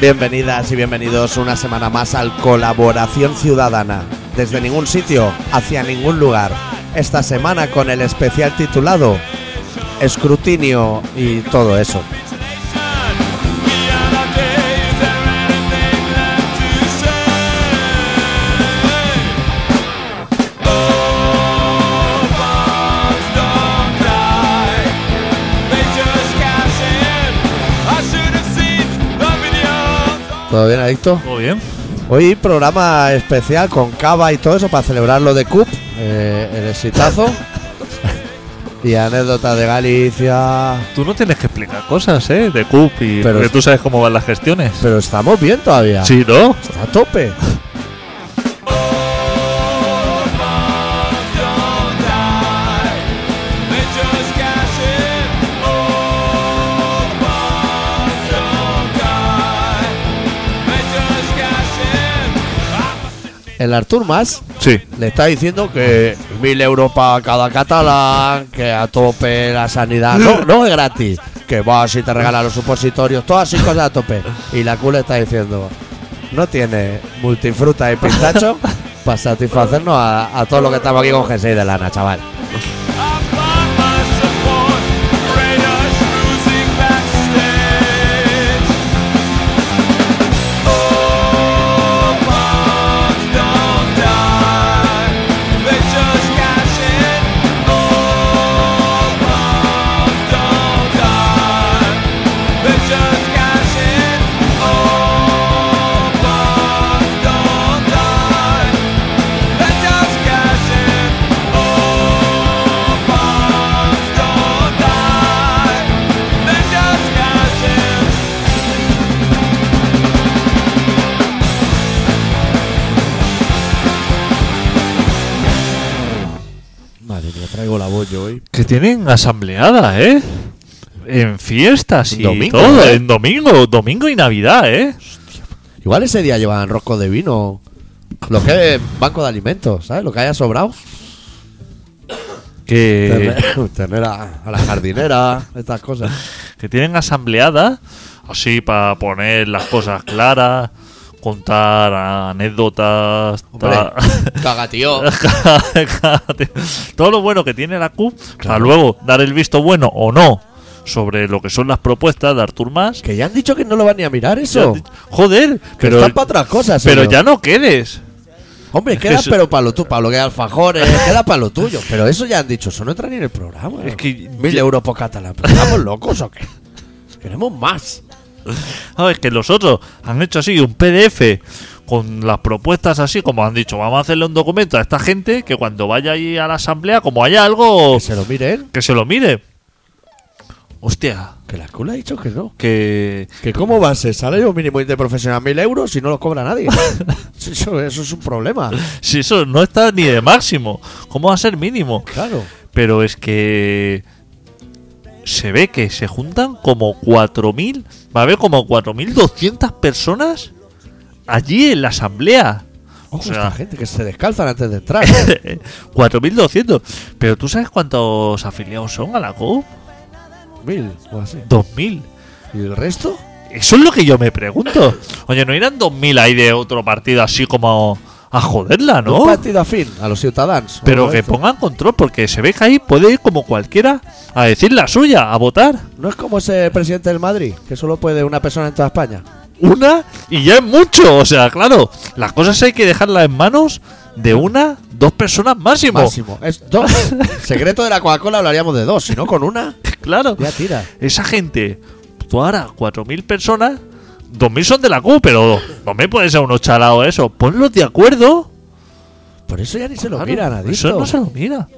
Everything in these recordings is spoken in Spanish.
Bienvenidas y bienvenidos una semana más al Colaboración Ciudadana. Desde ningún sitio, hacia ningún lugar. Esta semana con el especial titulado Escrutinio y todo eso. ¿Todo bien, Adicto? ¿Todo bien? Hoy programa especial con cava y todo eso para celebrar lo de CUP, eh, el exitazo. y anécdotas de Galicia. Tú no tienes que explicar cosas, ¿eh? De CUP y... Pero porque tú sabes cómo van las gestiones. Pero estamos bien todavía. Sí, ¿no? Está a tope. El Artur Mas Sí. le está diciendo que mil euros para cada catalán, que a tope la sanidad. No, no es gratis. Que vas y te regalan los supositorios, todas así cosas a tope. Y la Q le está diciendo, no tiene multifruta y pistacho para satisfacernos a, a todo lo que estamos aquí con G6 de lana, chaval. Que tienen asambleada, ¿eh? En fiestas y Domingo, todo. ¿eh? En domingo, domingo y Navidad, ¿eh? Igual ese día llevan rosco de vino. Lo que es banco de alimentos, ¿sabes? Lo que haya sobrado. Que, Tener, tener a, a la jardinera, estas cosas. que tienen asambleada así para poner las cosas claras, contar anécdotas. Hombre, ta- caga, tío. todo lo bueno que tiene la CUP para luego dar el visto bueno o no sobre lo que son las propuestas de Artur Mas. Que ya han dicho que no lo van ni a mirar eso. Joder, Que pero, están para otras cosas. pero señor. ya no quedes. Hombre, queda eso- pero para lo tuyo, para lo que alfajores, queda para lo tuyo. Pero eso ya han dicho, eso no entra ni en el programa. Es que Mil ya- euros por catalán. ¿Pero ¿Estamos locos o qué? Queremos más. Ah, es que los otros han hecho así un PDF con las propuestas así, como han dicho, vamos a hacerle un documento a esta gente que cuando vaya ahí a la asamblea, como haya algo, Que se lo miren. que se lo mire. Hostia, Que la cula ha dicho que no. que... Que cómo va a ser salario mínimo interprofesional mil euros si no lo cobra nadie. eso, eso es un problema. Si eso no está ni de máximo, ¿cómo va a ser mínimo? Claro. Pero es que se ve que se juntan como 4.000, va a haber como 4.200 personas allí en la asamblea. Ojo, O sea- esta gente que se descalzan antes de entrar. 4.200. Pero ¿tú sabes cuántos afiliados son a la COP? Mil o así. 2.000. ¿Y el resto? Eso es lo que yo me pregunto. Oye, ¿no irán 2.000 ahí de otro partido así como a joderla, Un no? partido afín a los ciudadanos. Pero que Esto. pongan control, porque se ve que ahí puede ir como cualquiera a decir la suya, a votar. No es como ese presidente del Madrid, que solo puede una persona en toda España. Una y ya es mucho. O sea, claro, las cosas hay que dejarlas en manos de una, dos personas máximo. Máximo. Es dos. Secreto de la Coca-Cola hablaríamos de dos, si no con una, Claro. ya tira. Esa gente, tú ahora, 4.000 personas, 2.000 son de la CUP, pero 2.000 puede ser unos chalados eso. Ponlos de acuerdo. Por eso ya ni se lo Claro, miran, adicto. Eso no se lo mira.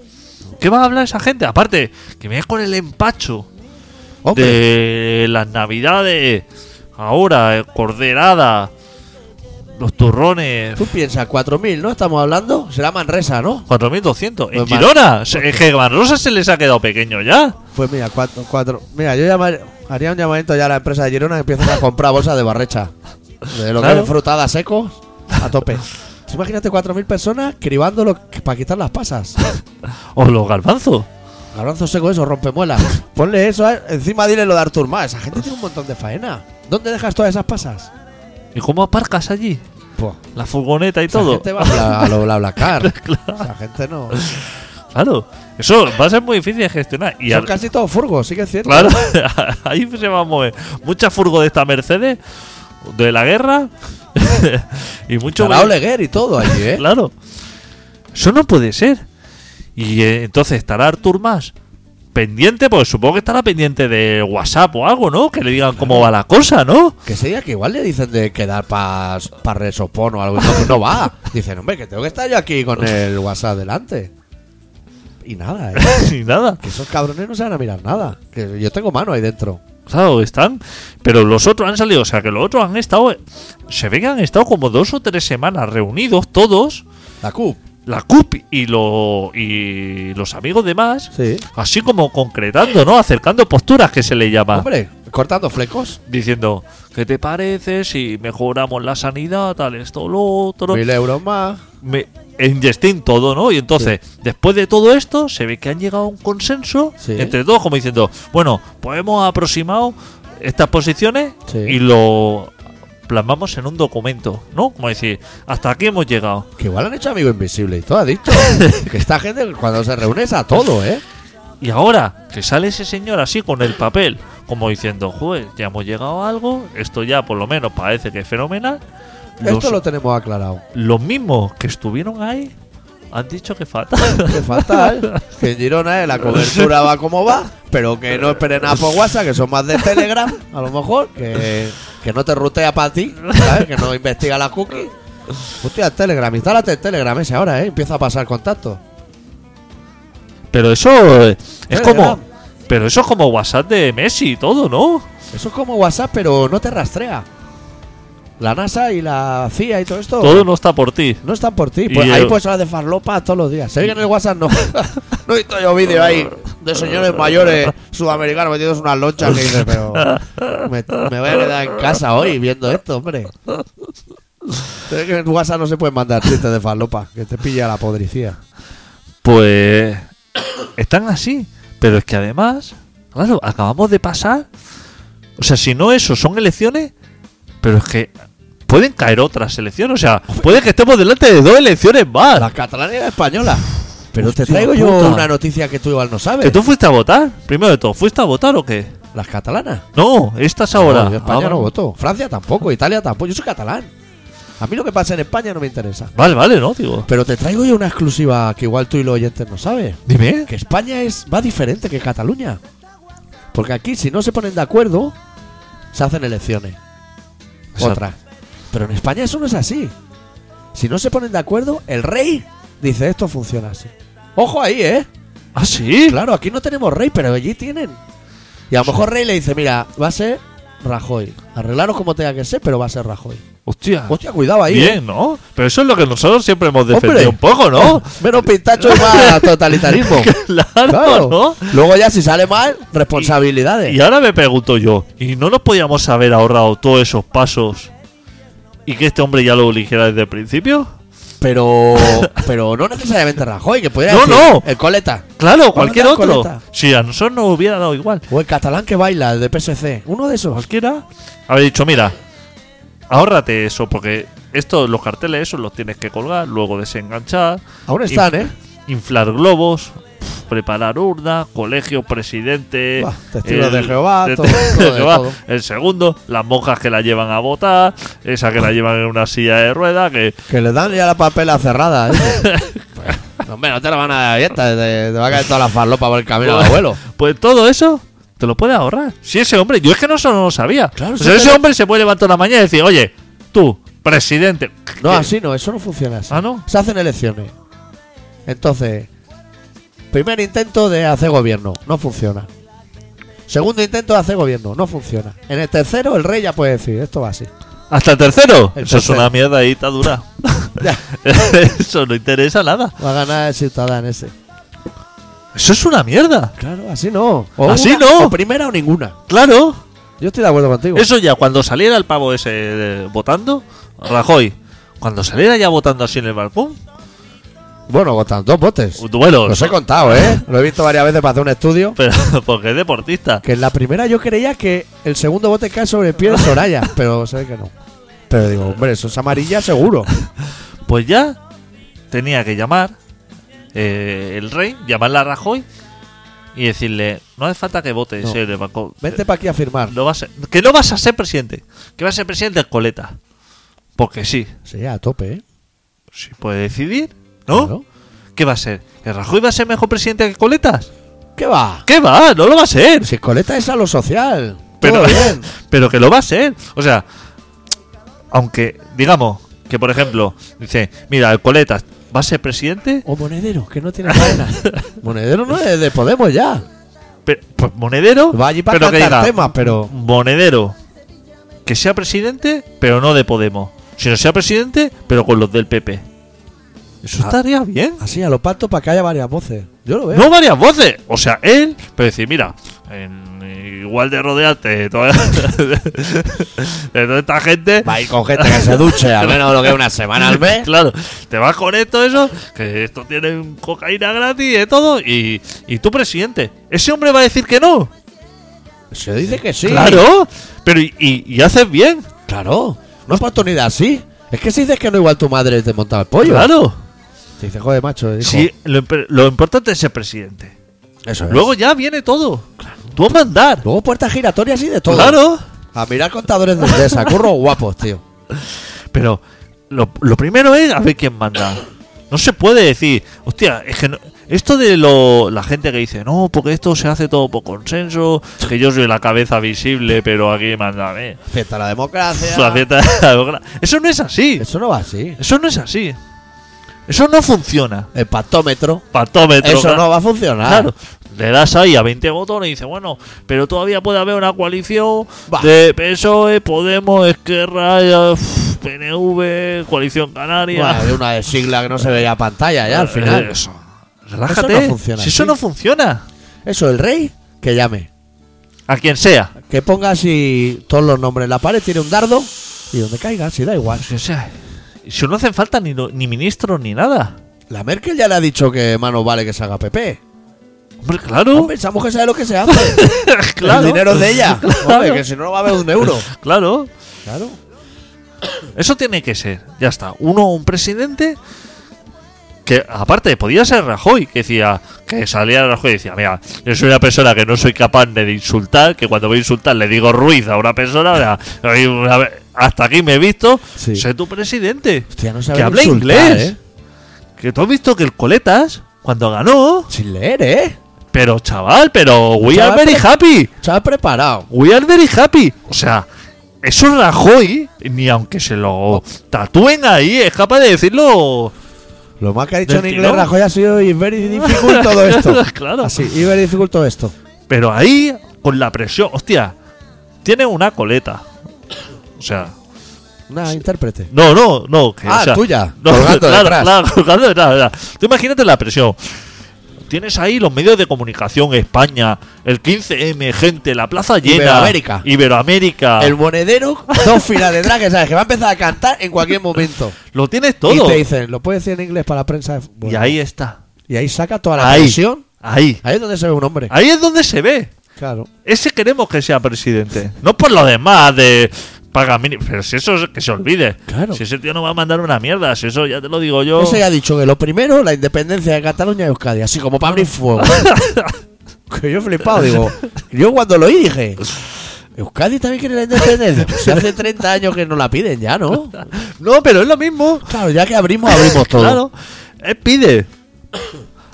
¿Qué va a hablar esa gente? Aparte, que me con el empacho Hombre, de las navidades, ahora, corderada, los turrones. tú piensas, 4.000, ¿no? Estamos hablando. Será Manresa, ¿no? 4.200. En Pues más. Girona. Es que se les ha quedado pequeño ya. Pues mira, cuatro. cuatro. Mira, yo llamar- haría un llamamiento ya a la empresa de Girona que empiecen a comprar bolsas de barrecha. De lo que Claro. es frutada secos, a tope. Tú Imagínate 4.000 personas cribándolo para quitar las pasas. O los garbanzos. Garbanzo seco eso, rompemuelas. Ponle eso, encima dile lo de Artur Mas. Esa gente tiene un montón de faena. ¿Dónde dejas todas esas pasas? ¿Y cómo aparcas allí? Pues, La furgoneta y esa todo. gente va a bla- a lo BlaBlaCar. Esa gente no. Claro. Eso va a ser muy difícil de gestionar. Y Son al- casi todos furgos, sí que es cierto. Claro, ahí se va a mover mucha furgo de esta Mercedes, de la guerra, y mucho. Estará Oleguer y todo allí, ¿eh? Claro. Eso no puede ser. Y eh, entonces estará Artur más pendiente, pues supongo que estará pendiente de WhatsApp o algo, ¿no? Que le digan cómo va la cosa, ¿no? Que sería que igual le dicen de quedar para pa resopón o algo. y No, no va. Dicen, hombre, que tengo que estar yo aquí con el WhatsApp delante. Y nada, ¿eh? Ni nada. Que esos cabrones no se van a mirar nada. Que yo tengo mano ahí dentro. Claro, están. Pero los otros han salido, o sea que los otros han estado. Se ve que han estado como dos o tres semanas reunidos todos. La CUP. la CUP y, lo, y los amigos de más, Sí. así como concretando, ¿no? Acercando posturas que se le llama. Hombre, cortando flecos. Diciendo, ¿qué te parece si mejoramos la sanidad, tal, esto, lo otro? Mil euros más. Me, en Justin todo, ¿no? Y entonces, después de todo esto, se ve que han llegado a un consenso Sí. entre todos, como diciendo, bueno, pues hemos aproximado estas posiciones Sí. y lo plasmamos en un documento, ¿no? Como decir, hasta aquí hemos llegado. Que igual han hecho amigo invisible y todo, ha dicho. que esta gente cuando se reúne es a todo, ¿eh? Y ahora que sale ese señor así con el papel, como diciendo, joder, ya hemos llegado a algo, esto ya por lo menos parece que es fenomenal. Los, Esto lo tenemos aclarado. los mismos que estuvieron ahí han dicho que falta. Que fatal. que en Girona eh, la cobertura va como va, pero que no esperen nada por WhatsApp, que son más de Telegram, a lo mejor, que, que no te rutea para ti, ¿sabes? Que no investiga la cookie. Hostia, Telegram, instálate el Telegram ese ahora, ¿eh? Empieza a pasar contacto. Pero eso eh, es Telegram. como. Pero eso es como WhatsApp de Messi y todo, ¿no? Eso es como WhatsApp, pero no te rastrea. La NASA y la CIA y todo esto Todo no está por ti. no están por ti. Y Pues ahí el- puedes hablar de farlopa todos los días. Se ve que en el WhatsApp no. no he visto yo vídeo ahí de señores mayores sudamericanos metidos en unas lonchas que dices, pero me, me voy a quedar en casa hoy viendo esto, hombre. Se ve que en WhatsApp no se pueden mandar chistes de farlopa, que te pilla la podricía. Pues. Están así. Pero es que además. Claro, acabamos de pasar. O sea, si no eso son elecciones. Pero es que. Pueden caer otras elecciones. O sea, puede que estemos delante de dos elecciones más. La catalana y la española. Pero te traigo yo puta. una noticia que tú igual no sabes. ¿Que tú fuiste a votar? Primero de todo, ¿fuiste a votar o qué? Las catalanas. No, estas ahora. No, yo España Ah, no voto. Francia tampoco. Italia tampoco. Yo soy catalán. A mí lo que pasa en España no me interesa. Vale, vale, no, digo. Pero te traigo yo una exclusiva que igual tú y los oyentes no sabes. Dime. Que España es va diferente que Cataluña. Porque aquí, si no se ponen de acuerdo, se hacen elecciones. Exacto. Otras. Pero en España eso no es así. Si no se ponen de acuerdo, el rey dice esto funciona así. Ojo ahí, ¿eh? ¿Ah, sí? Claro, aquí no tenemos rey, pero allí tienen. Y a lo mejor rey le dice, mira, va a ser Rajoy. Arreglaros como tenga que ser, pero va a ser Rajoy. Hostia. Hostia, cuidado ahí. ¿eh? Bien, ¿no? Pero eso es lo que nosotros siempre hemos defendido Hombre. un poco, ¿no? Menos pistacho y más totalitarismo. claro, Claro. ¿no? Luego ya si sale mal, responsabilidades. Y ahora me pregunto yo, ¿y no nos podíamos haber ahorrado todos esos pasos y que este hombre ya lo eligiera desde el principio? Pero pero no necesariamente Rajoy, que podría No, decir no. el coleta. Claro, cualquier otro. coleta. Si a nosotros nos hubiera dado igual. O el catalán que baila, el de PSC. Uno de esos. Cualquiera haber dicho, mira, ahórrate eso, porque esto, los carteles esos los tienes que colgar, luego desenganchar, Aún están, ¿eh? inflar globos, preparar urna, colegio, presidente, testigos de Jehová, todo, testigo todo de de Jehová, todo. el segundo, las monjas que la llevan a votar, esa que la llevan en una silla de rueda, que Que le dan ya la papela cerrada, ¿eh? Pues, hombre, no te la van a dar abierta. Te, te va a caer toda la farlopa por el camino del abuelo. pues todo eso te lo puedes ahorrar. Si ese hombre, yo es que no solo lo sabía. Claro, o eso sea, te ese hombre se puede levantar una mañana y decir, oye, tú, presidente. No, ¿qué? así no, eso no funciona así. Ah, ¿no? Se hacen elecciones. Entonces, primer intento de hacer gobierno, no funciona. Segundo intento de hacer gobierno, no funciona. En el tercero, el rey ya puede decir, esto va así. ¿Hasta el tercero? El Eso es una mierda ahí, está dura. Eso no interesa nada. va a ganar el ciudadano ese. Eso es una mierda. Claro, así no. O Así una- no. O primera o ninguna. Claro. Yo estoy de acuerdo contigo. Eso ya, cuando saliera el pavo ese eh, votando, Rajoy, cuando saliera ya votando así en el balcón, Bueno, votan dos botes. duelo. Los he contado, ¿eh? Lo he visto varias veces para hacer un estudio. Pero porque es deportista. Que en la primera yo creía que el segundo bote cae sobre el pie de Soraya, pero ve que no. Pero digo, hombre, eso es amarilla seguro. Pues ya tenía que llamar eh, el rey, llamarle a Rajoy y decirle, no hace falta que votes No. el banco. Vente para aquí a firmar. No vas a- que no vas a ser presidente, que vas a ser presidente de coleta. Porque sí, Sí, a tope, ¿eh? sí puede decidir, ¿no? Claro. ¿Qué va a ser? ¿El Rajoy va a ser mejor presidente que Coletas? ¿Qué va? ¿Qué va? No lo va a ser. Si coleta es a lo social. Pero, Todo bien. pero que lo va a ser. O sea, aunque, digamos, que por ejemplo, dice, mira, el Coletas va a ser presidente, O Monedero, que no tiene cadena. Monedero no es de Podemos ya. pe- pues Monedero, Va allí para pero que diga, temas, pero... Monedero, que sea presidente, pero no de Podemos. Si no sea presidente, pero con los del PP. Eso estaría bien. Así, a lo pato para que haya varias voces. Yo lo veo. No varias voces. O sea, él, pero decir, mira, en- igual de rodearte de toda, de toda esta gente. Va a ir con gente que se duche al menos lo que es una semana al mes. Claro, te vas con esto, eso, que esto tiene cocaína gratis y de todo, y, y tú presidente. Ese hombre va a decir que no. Se dice que sí. Claro, pero y, y- y haces bien. Claro. Una oportunidad así. Es que si dices que no, igual tu madre te montaba el pollo. Claro. Te dice, joder, macho. hijo. Sí, lo, imp- lo importante es ser presidente. Eso es. Luego ya viene todo. Tú a mandar. Luego puertas giratorias y de todo. Claro. A mirar contadores de Endesa. Curros guapos, tío. Pero lo, lo primero es a ver quién manda. No se puede decir, hostia, es que no- esto de lo, la gente que dice, no, porque esto se hace todo por consenso, que yo soy la cabeza visible, pero aquí manda a mí. Fiesta de la democracia. De la democracia. Eso no es así. Eso no va así. Eso no es así. Eso no funciona. El pactómetro. Patómetro. Eso claro. no va a funcionar. Claro. Le das ahí a 20 botones y dice, bueno, pero todavía puede haber una coalición de PSOE, Podemos, Esquerra, PNV, Coalición Canaria. Bueno, de una sigla que no se veía pantalla ya al final. Eh, Eso. Relájate. Eso no funciona si eso no funciona. Eso, el rey, que llame. A quien sea. Que ponga así todos los nombres en la pared, tiene un dardo y donde caiga, si da igual. O sea, si no hacen falta ni, ni ministros ni nada. La Merkel ya le ha dicho que mano vale que se haga PP. Hombre, claro. Hombre, esa mujer sabe lo que se hace. claro. El dinero de ella. Claro. Hombre, que si no, no va a haber un euro. Claro. Claro. Eso tiene que ser. Ya está. Uno, un presidente. Que aparte podía ser Rajoy, que decía, que salía Rajoy y decía, mira, yo soy una persona que no soy capaz de insultar, que cuando voy a insultar le digo Ruiz a una persona, o sea, oye, una vez- hasta aquí me he visto, Sí. sé tu presidente. Hostia, no sabe que habla insultar, inglés. ¿eh? Que tú has visto que el Coletas, cuando ganó, Sin leer, ¿eh? pero chaval, pero we Chaval, are very happy. Chaval preparado. We are very happy. O sea, eso Rajoy, ni aunque se lo tatúen ahí, es capaz de decirlo. Lo más que ha dicho en inglés tirón. Rajoy ha sido "It's very difficult todo esto. Claro. Así, "It's very difficult todo esto. Pero ahí, con la presión, hostia, tiene una coleta. O sea, Una intérprete. no, no, no. Que, Ah, o sea, tuya, No, colgando claro, detrás. claro, colgando detrás, o sea, Tú imagínate la presión. Tienes ahí los medios de comunicación, España, el 15M, gente, la plaza llena. Iberoamérica. Iberoamérica. El monedero, dos filas de drag, sabes que va a empezar a cantar en cualquier momento. Lo tienes Y todo. te dicen, ¿lo puedes decir en inglés para la prensa? Y ahí está. Y ahí saca toda la Ahí. presión. Ahí. Ahí es donde se ve un hombre. Ahí es donde se ve. Claro. Ese queremos que sea presidente. No por lo demás de paga mínimo. Pero si eso es que se olvide. Claro. Si ese tío no va a mandar una mierda. Si eso ya te lo digo yo. Ese ya ha dicho que lo primero, la independencia de Cataluña y Euskadi, así como para abrir fuego. que yo he flipado, digo. Yo cuando lo oí dije, Euskadi también quiere la independencia. Pues hace 30 años que no la piden ya, ¿no? No, pero es lo mismo. Claro, ya que abrimos, abrimos todo. Claro. Él pide.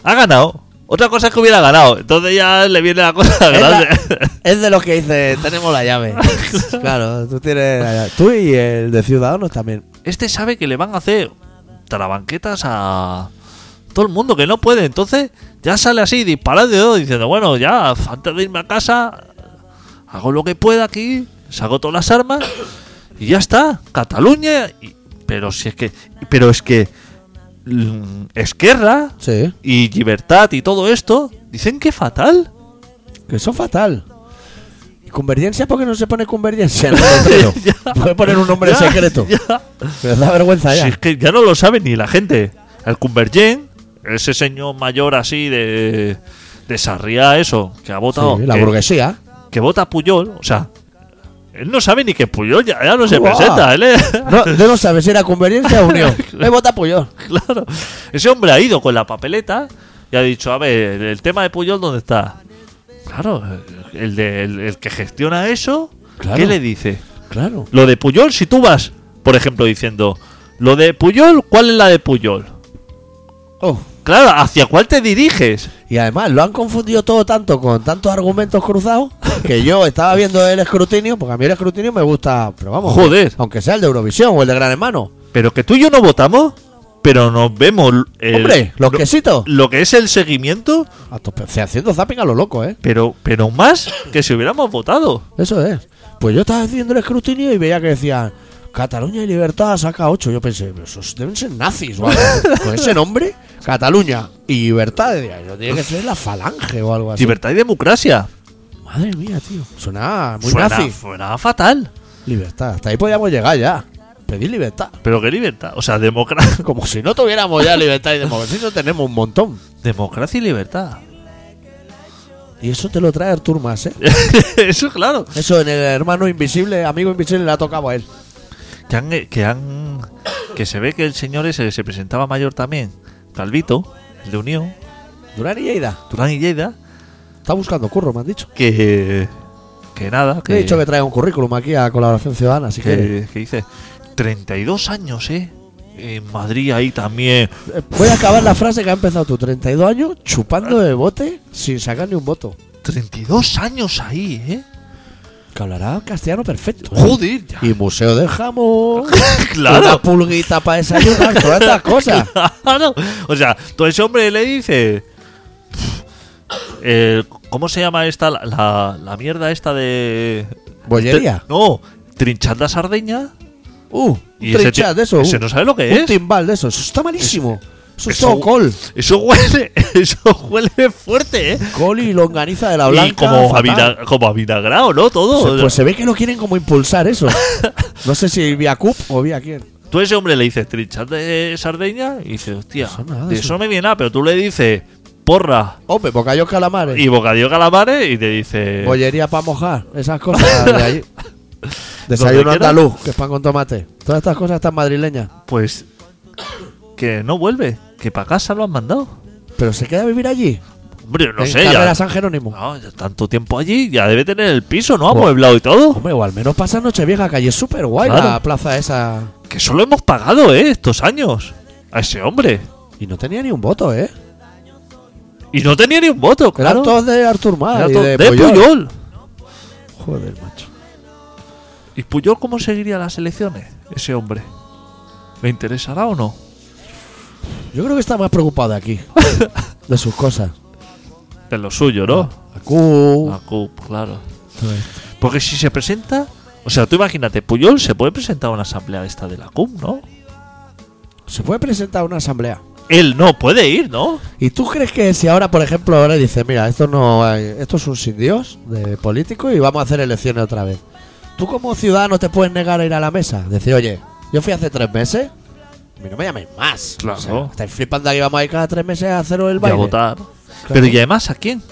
Ha ganado. Otra cosa es que hubiera ganado. Entonces ya le viene la cosa Es, grande. la- es de los que dice, tenemos la llave. claro, tú tienes la llave. Tú y el de Ciudadanos también. Este sabe que le van a hacer tarabanquetas a todo el mundo que no puede. Entonces ya sale así, disparado de dedo, diciendo, bueno, ya, antes de irme a casa, hago lo que pueda aquí, saco todas las armas y ya está. Cataluña. y- pero si es que. Pero es que. Mm, Esquerra Sí. y Libertad y todo esto dicen que fatal. Que eso es fatal. ¿Y convergencia? ¿Por qué no se pone convergencia letrero? Ya. Puede poner un nombre Ya, secreto. ya. Me da vergüenza ya. Si es que ya no lo sabe ni la gente. El Convergent, ese señor mayor así de. de Sarriá, eso, que ha votado. Sí, la que, burguesía. que vota Puyol, o sea. Él no sabe ni que Puyol ya, ya no se presenta. Él es- No, no sabes si era conveniencia o unión. Me vota Puyol. claro. Ese hombre ha ido con la papeleta y ha dicho, a ver, el tema de Puyol, ¿dónde está? Claro, el, de, el, el que gestiona eso, Claro. ¿qué le dice? Claro. Lo de Puyol, si tú vas, por ejemplo, diciendo, lo de Puyol, ¿cuál es la de Puyol? Oh. Claro, ¿hacia cuál te diriges? Y además lo han confundido todo tanto con tantos argumentos cruzados que yo estaba viendo el escrutinio, porque a mí el escrutinio me gusta, pero vamos, Joder. aunque sea el de Eurovisión o el de Gran Hermano. Pero que tú y yo no votamos, pero nos vemos el- Hombre, los lo- quesitos. lo que es el seguimiento, A sea, haciendo zapping a lo loco, ¿eh? pero, pero más que si hubiéramos votado. Eso es. Pues yo estaba haciendo el escrutinio y veía que decían Cataluña y Libertad saca 8. Yo pensé, pero esos deben ser nazis o algo. Con ese nombre, Cataluña y Libertad, eso tiene que ser la falange o algo así. Libertad y democracia. Madre mía, tío. Suena muy Suena, nazi. suena fatal. Libertad. Hasta ahí podíamos llegar ya. Pedir libertad. Pero qué libertad. O sea, democracia, Como si no tuviéramos ya libertad y democracia. Eso tenemos un montón. democracia y libertad. Y eso te lo trae Artur Mas, ¿eh? Eso, claro. Eso en el hermano invisible, amigo invisible, le ha tocado a él. Que han, que han. Que se ve que el señor ese que se presentaba mayor también, Calvito, el de Unión, Durán y Lleida. Durán y Lleida, Está buscando curro, me han dicho. que. Que nada, que. he dicho que trae un currículum aquí a Colaboración Ciudadana, si quieres. que, que dice 32 años, ¿eh? En Madrid ahí también. Eh, Voy a acabar la frase que ha empezado tú. 32 años chupando de bote sin sacar ni un voto. 32 años ahí, ¿eh? Que hablará castellano perfecto. ¿eh? Joder, ya. Y museo de jamón. Claro. Una pulguita para desayunar. Todas estas cosas. Claro. O sea, todo ese hombre le dice. eh, ¿Cómo se llama esta? La, la- la mierda esta de. Bollería. No, trinchar la sardeña. Uh, Y un ese de eso. ese uh. no sabe lo que Un es. timbal de eso. Eso está malísimo. Eso es todo col. Eso huele, eso huele fuerte, ¿eh? Col y longaniza de la Y blanca. como, fatal. avina- como avinagrado, ¿no? Todo. Se- Pues se ve que lo quieren como impulsar eso. No sé si vía CUP o vía quién. Tú a ese hombre le dices trinchar de sardeña y dices, hostia, Eso nada, de eso- eso no me viene nada, pero tú le dices porra Hombre, bocadillos calamares. y bocadillo calamares y te dice... Bollería para mojar, esas cosas de allí. Desayuno andaluz, que es pan con tomate. Todas estas cosas están madrileñas. Pues que no vuelve, que para casa lo han mandado. Pero se queda a vivir allí. Hombre, no en sé, ya, San Jerónimo. no, ya tanto tiempo allí, ya debe tener el piso, ¿no? Amueblado y todo. Hombre, o al menos pasa Nochevieja, que allí es súper guay Claro. la plaza esa. Que solo hemos pagado, ¿eh? Estos años. A ese hombre. Y no tenía ni un voto, ¿eh? Y no tenía ni un voto, Eran claro. todos de Artur Mas y de, de Puyol. Puyol. Joder, macho. ¿Y Puyol cómo seguiría las elecciones? Ese hombre. ¿Le interesará o no? Yo creo que está más preocupado de aquí. de sus cosas. De lo suyo, ¿no? La Q. La CUP, claro. Porque si se presenta. O sea, tú imagínate, Puyol se puede presentar a una asamblea esta de la CUP, ¿no? Se puede presentar a una asamblea. Él no puede ir, ¿no? ¿Y tú crees que si ahora, por ejemplo, ahora dice, mira, esto no hay- esto es un sin Dios de político y vamos a hacer elecciones otra vez? ¿Tú como ciudadano te puedes negar a ir a la mesa? Decir, oye, yo fui hace tres meses, a mí no me llaméis más. Claro. O sea, estáis flipando aquí, vamos a ir cada tres meses a haceros el Y a baile. votar. Claro. Pero ¿y además a quién?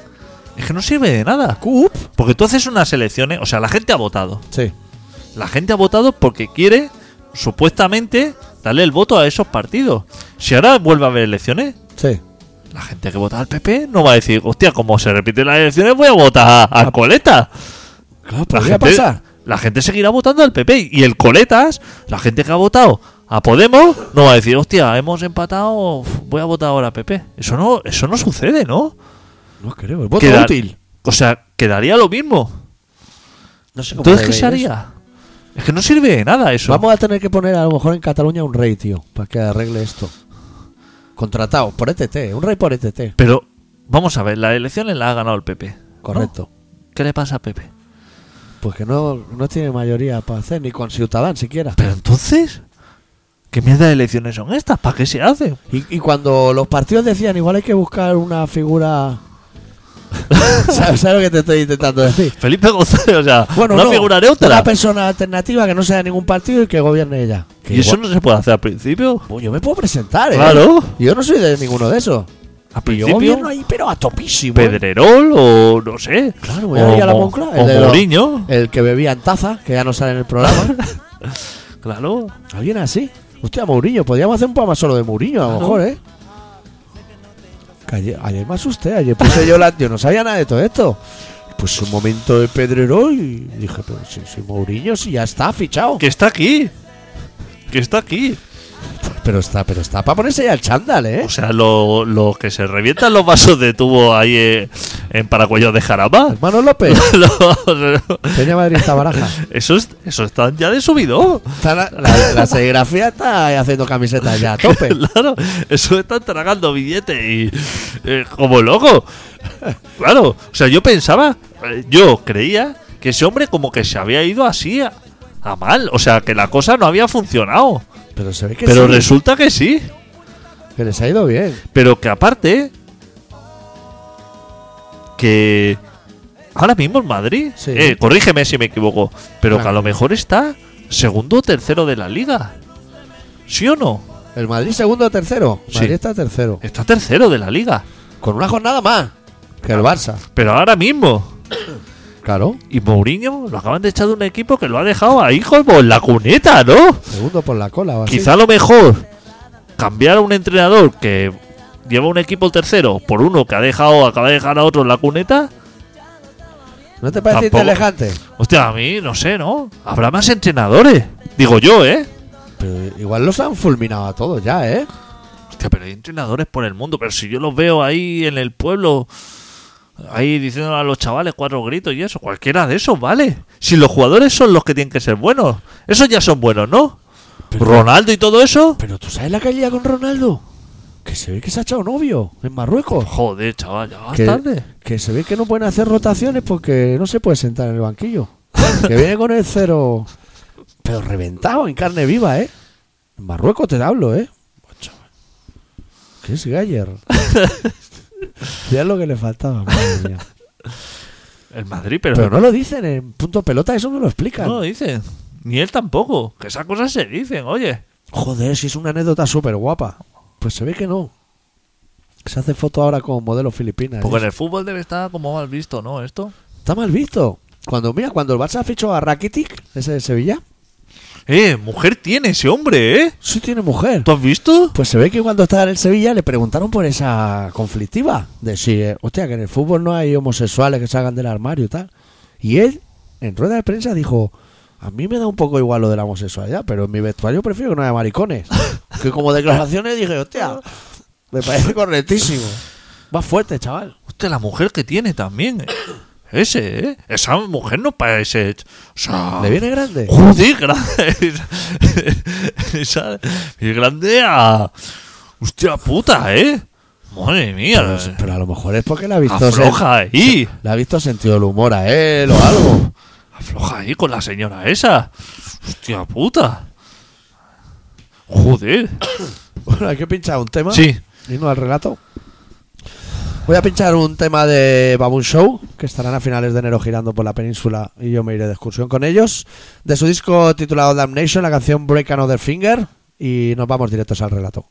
Es que no sirve de nada. CUP. Porque tú haces unas elecciones. O sea, la gente ha votado. Sí. La gente ha votado porque quiere, supuestamente, darle el voto a esos partidos. Si ahora vuelve a haber elecciones, Sí. la gente que vota al PP no va a decir, hostia, como se repiten las elecciones, voy a votar a, a Coleta. Claro, La gente, pasar. la gente seguirá votando al PP. Y el Coletas, la gente que ha votado a Podemos, no va a decir, hostia, hemos empatado, voy a votar ahora a PP. Eso no, eso no sucede, ¿no? No creo. El voto Quedar- útil. O sea, quedaría lo mismo. No sé Entonces, ¿qué se haría? Es que no sirve de nada eso. Vamos a tener que poner a lo mejor en Cataluña un rey, tío, para que arregle esto. Contratado por ETT, un rey por ETT. Pero, vamos a ver, las elecciones las ha ganado el PP. ¿no? Correcto. ¿Qué le pasa a PP? Pues que no, no tiene mayoría para hacer, ni con Ciutadán siquiera. Pero entonces, ¿qué mierda de elecciones son estas? ¿Para qué se hacen? Y, y cuando los partidos decían, igual hay que buscar una figura... ¿Sabes, sabes lo que te estoy intentando decir? Felipe González, o sea, Bueno, una no, figura Una neutra. persona alternativa que no sea de ningún partido y que gobierne ella. Que ¿Y eso no se puede hacer al principio? Pues yo me puedo presentar, ¿eh? Claro. Yo no soy de ninguno de esos. a principio, gobierno ahí, pero a topísimo. ¿eh? Pedrerol o no sé. Claro, o, voy a ir a la Mo- Moncloa, o el los- Mourinho. El que bebía en taza, que ya no sale en el programa. Claro. Alguien así. Hostia, Mourinho. Podríamos hacer un programa solo de Mourinho, a lo mejor, ¿eh? Que ayer, ayer me asusté. Ayer puse yo la... Yo no sabía nada de todo esto. Pues un momento de Pedrerol y dije, pero si, si Mourinho si ya está fichado. Que está aquí. Que está aquí. Pero está, pero está para ponerse ya el chándal, ¿eh? O sea, lo, lo que se revientan los vasos de tubo ahí eh, en Paracuello de Jarama. Hermano López, Lo- Peña Madrid está baraja. eso, es- eso está ya de subido. Está la, la- la serigrafía está haciendo camisetas ya a tope. Claro, eso están tragando billetes y. eh, como loco. Claro, o sea, yo pensaba, eh, yo creía que ese hombre como que se había ido así a, a mal. O sea, que la cosa no había funcionado. Pero se ve que Pero sí, resulta que sí. que les ha ido bien. Pero que aparte. Que. Ahora mismo en Madrid. Sí. eh, corrígeme si me equivoco. Pero que a lo mejor está segundo o tercero de la liga. ¿Sí o no? El Madrid segundo o tercero. Sí. Madrid está tercero. Está tercero de la liga. Con una jornada más que el Barça. Pero ahora mismo. Claro. Y Mourinho lo acaban de echar de un equipo que lo ha dejado ahí como en la cuneta, ¿no? Segundo por la cola o así. Quizá lo mejor cambiar a un entrenador que lleva un equipo tercero por uno que ha dejado, acaba de dejar a otro en la cuneta. ¿No te parece Tampoco. inteligente? Hostia, a mí no sé, ¿no? Habrá más entrenadores. Digo yo, ¿eh? Pero igual los han fulminado a todos ya, ¿eh? Hostia, pero hay entrenadores por el mundo. Pero si yo los veo ahí en el pueblo, ahí diciendo a los chavales cuatro gritos y eso, cualquiera de esos, ¿vale? Si los jugadores son los que tienen que ser buenos, esos ya son buenos, ¿no? Pero- Ronaldo y todo eso. Pero tú sabes la lía con Ronaldo. Que se ve que se ha echado novio en Marruecos. Joder, chaval, ya vas Que, tarde. que se ve que no pueden hacer rotaciones porque no se puede sentar en el banquillo. que viene con el cero. Pero reventado en carne viva, ¿eh? En Marruecos te hablo, ¿eh? Chaval. ¿Qué es Galler? ya es lo que le faltaba. madre mía. El Madrid, pero, Pero no lo dicen en punto pelota, eso no lo explican. no lo dicen. Ni él tampoco. Que esas cosas se dicen, oye. Joder, si es una anécdota súper guapa. Pues se ve que no. Se hace foto ahora con modelo filipina. Porque ¿eh? en el fútbol debe estar como mal visto, ¿no? Esto. Está mal visto. Cuando, mira, cuando el Barça fichó a Rakitic, ese de Sevilla, Eh, mujer tiene ese hombre, ¿eh? sí tiene mujer. ¿Tú has visto? Pues se ve que cuando estaba en el Sevilla le preguntaron por esa conflictiva. De si, eh, hostia, que en el fútbol no hay homosexuales que salgan del armario y tal. Y él, en rueda de prensa, dijo: A mí me da un poco igual lo de la homosexualidad, pero en mi vestuario prefiero que no haya maricones. que como declaraciones dije: Hostia, me parece correctísimo. Más fuerte, chaval. Hostia, la mujer que tiene también. ¿eh? Ese, ¿eh? Esa mujer no parece. O sea. ¿Le viene grande? Joder, grande. Esa, es grande a. Hostia puta, ¿eh? Madre mía. Pero, pero a lo mejor es porque le ha visto, Afloja ahí. le ha visto sentido del humor a él o algo. Afloja ahí con la señora esa. Hostia puta. Joder. Bueno, hay que pinchar un tema. Sí. Y no al relato. Voy a pinchar un tema de Baboon Show, que estarán a finales de enero girando por la península y yo me iré de excursión con ellos. De su disco titulado Damnation, la canción Break Another Finger. Y nos vamos directos al relato.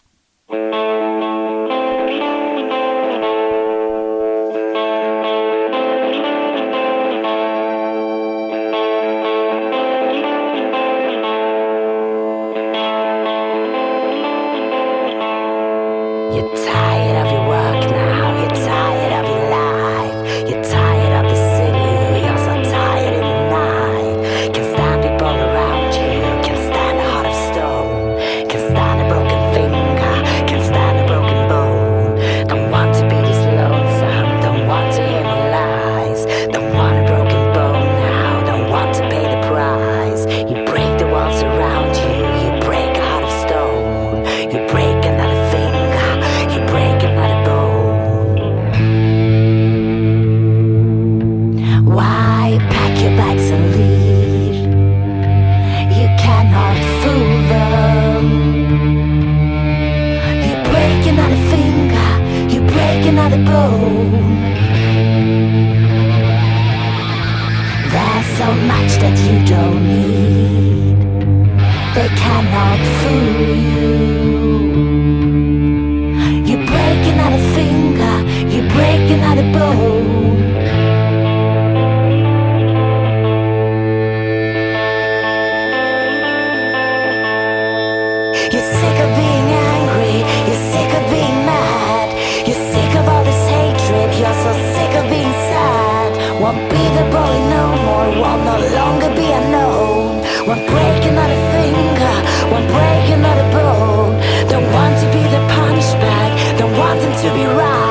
don't need They cannot out. To be right.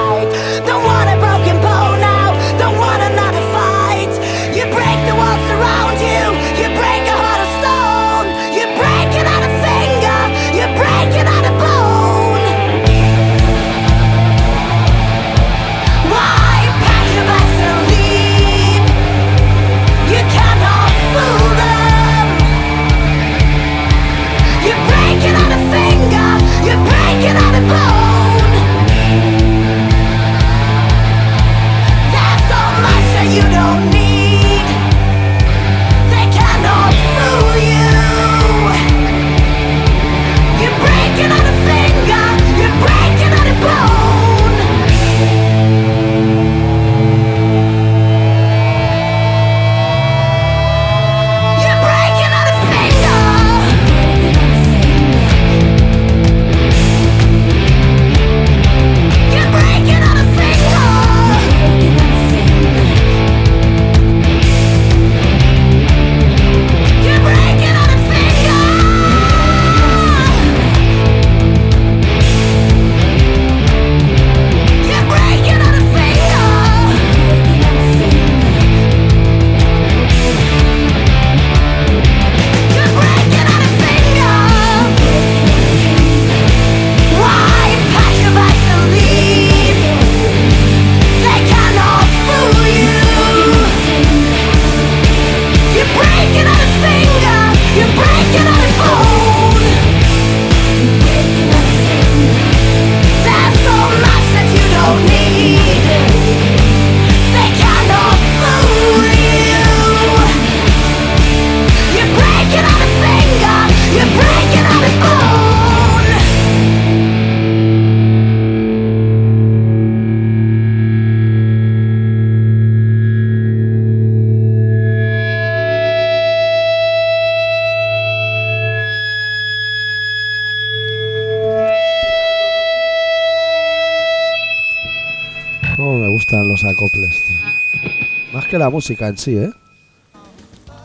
La música en sí, ¿eh?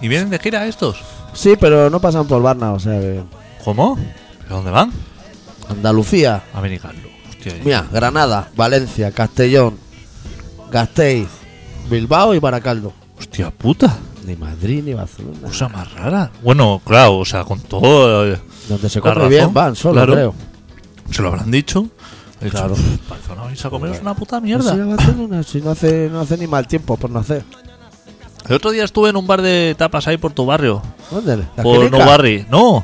¿Y vienen de gira estos? Sí, pero no pasan por Barna, o sea que... ¿Cómo? ¿De dónde van? Andalucía, A Benicarlo. Hostia, mira, Granada, Valencia, Castellón, Gasteiz, Bilbao y Baracaldo. hostia puta. Ni Madrid ni Barcelona. Cosa más rara. Bueno, claro, o sea, con todo. eh, Donde se la come razón, bien van solo, claro. creo. Se lo habrán dicho. Dicho, Claro. "Pff, para zona vais a comer es una puta mierda. Barcelona, si no hace, no hace ni mal tiempo por no hacer. El otro día estuve en un bar de tapas ahí por tu barrio. ¿Dónde? ¿La Por no barri. No,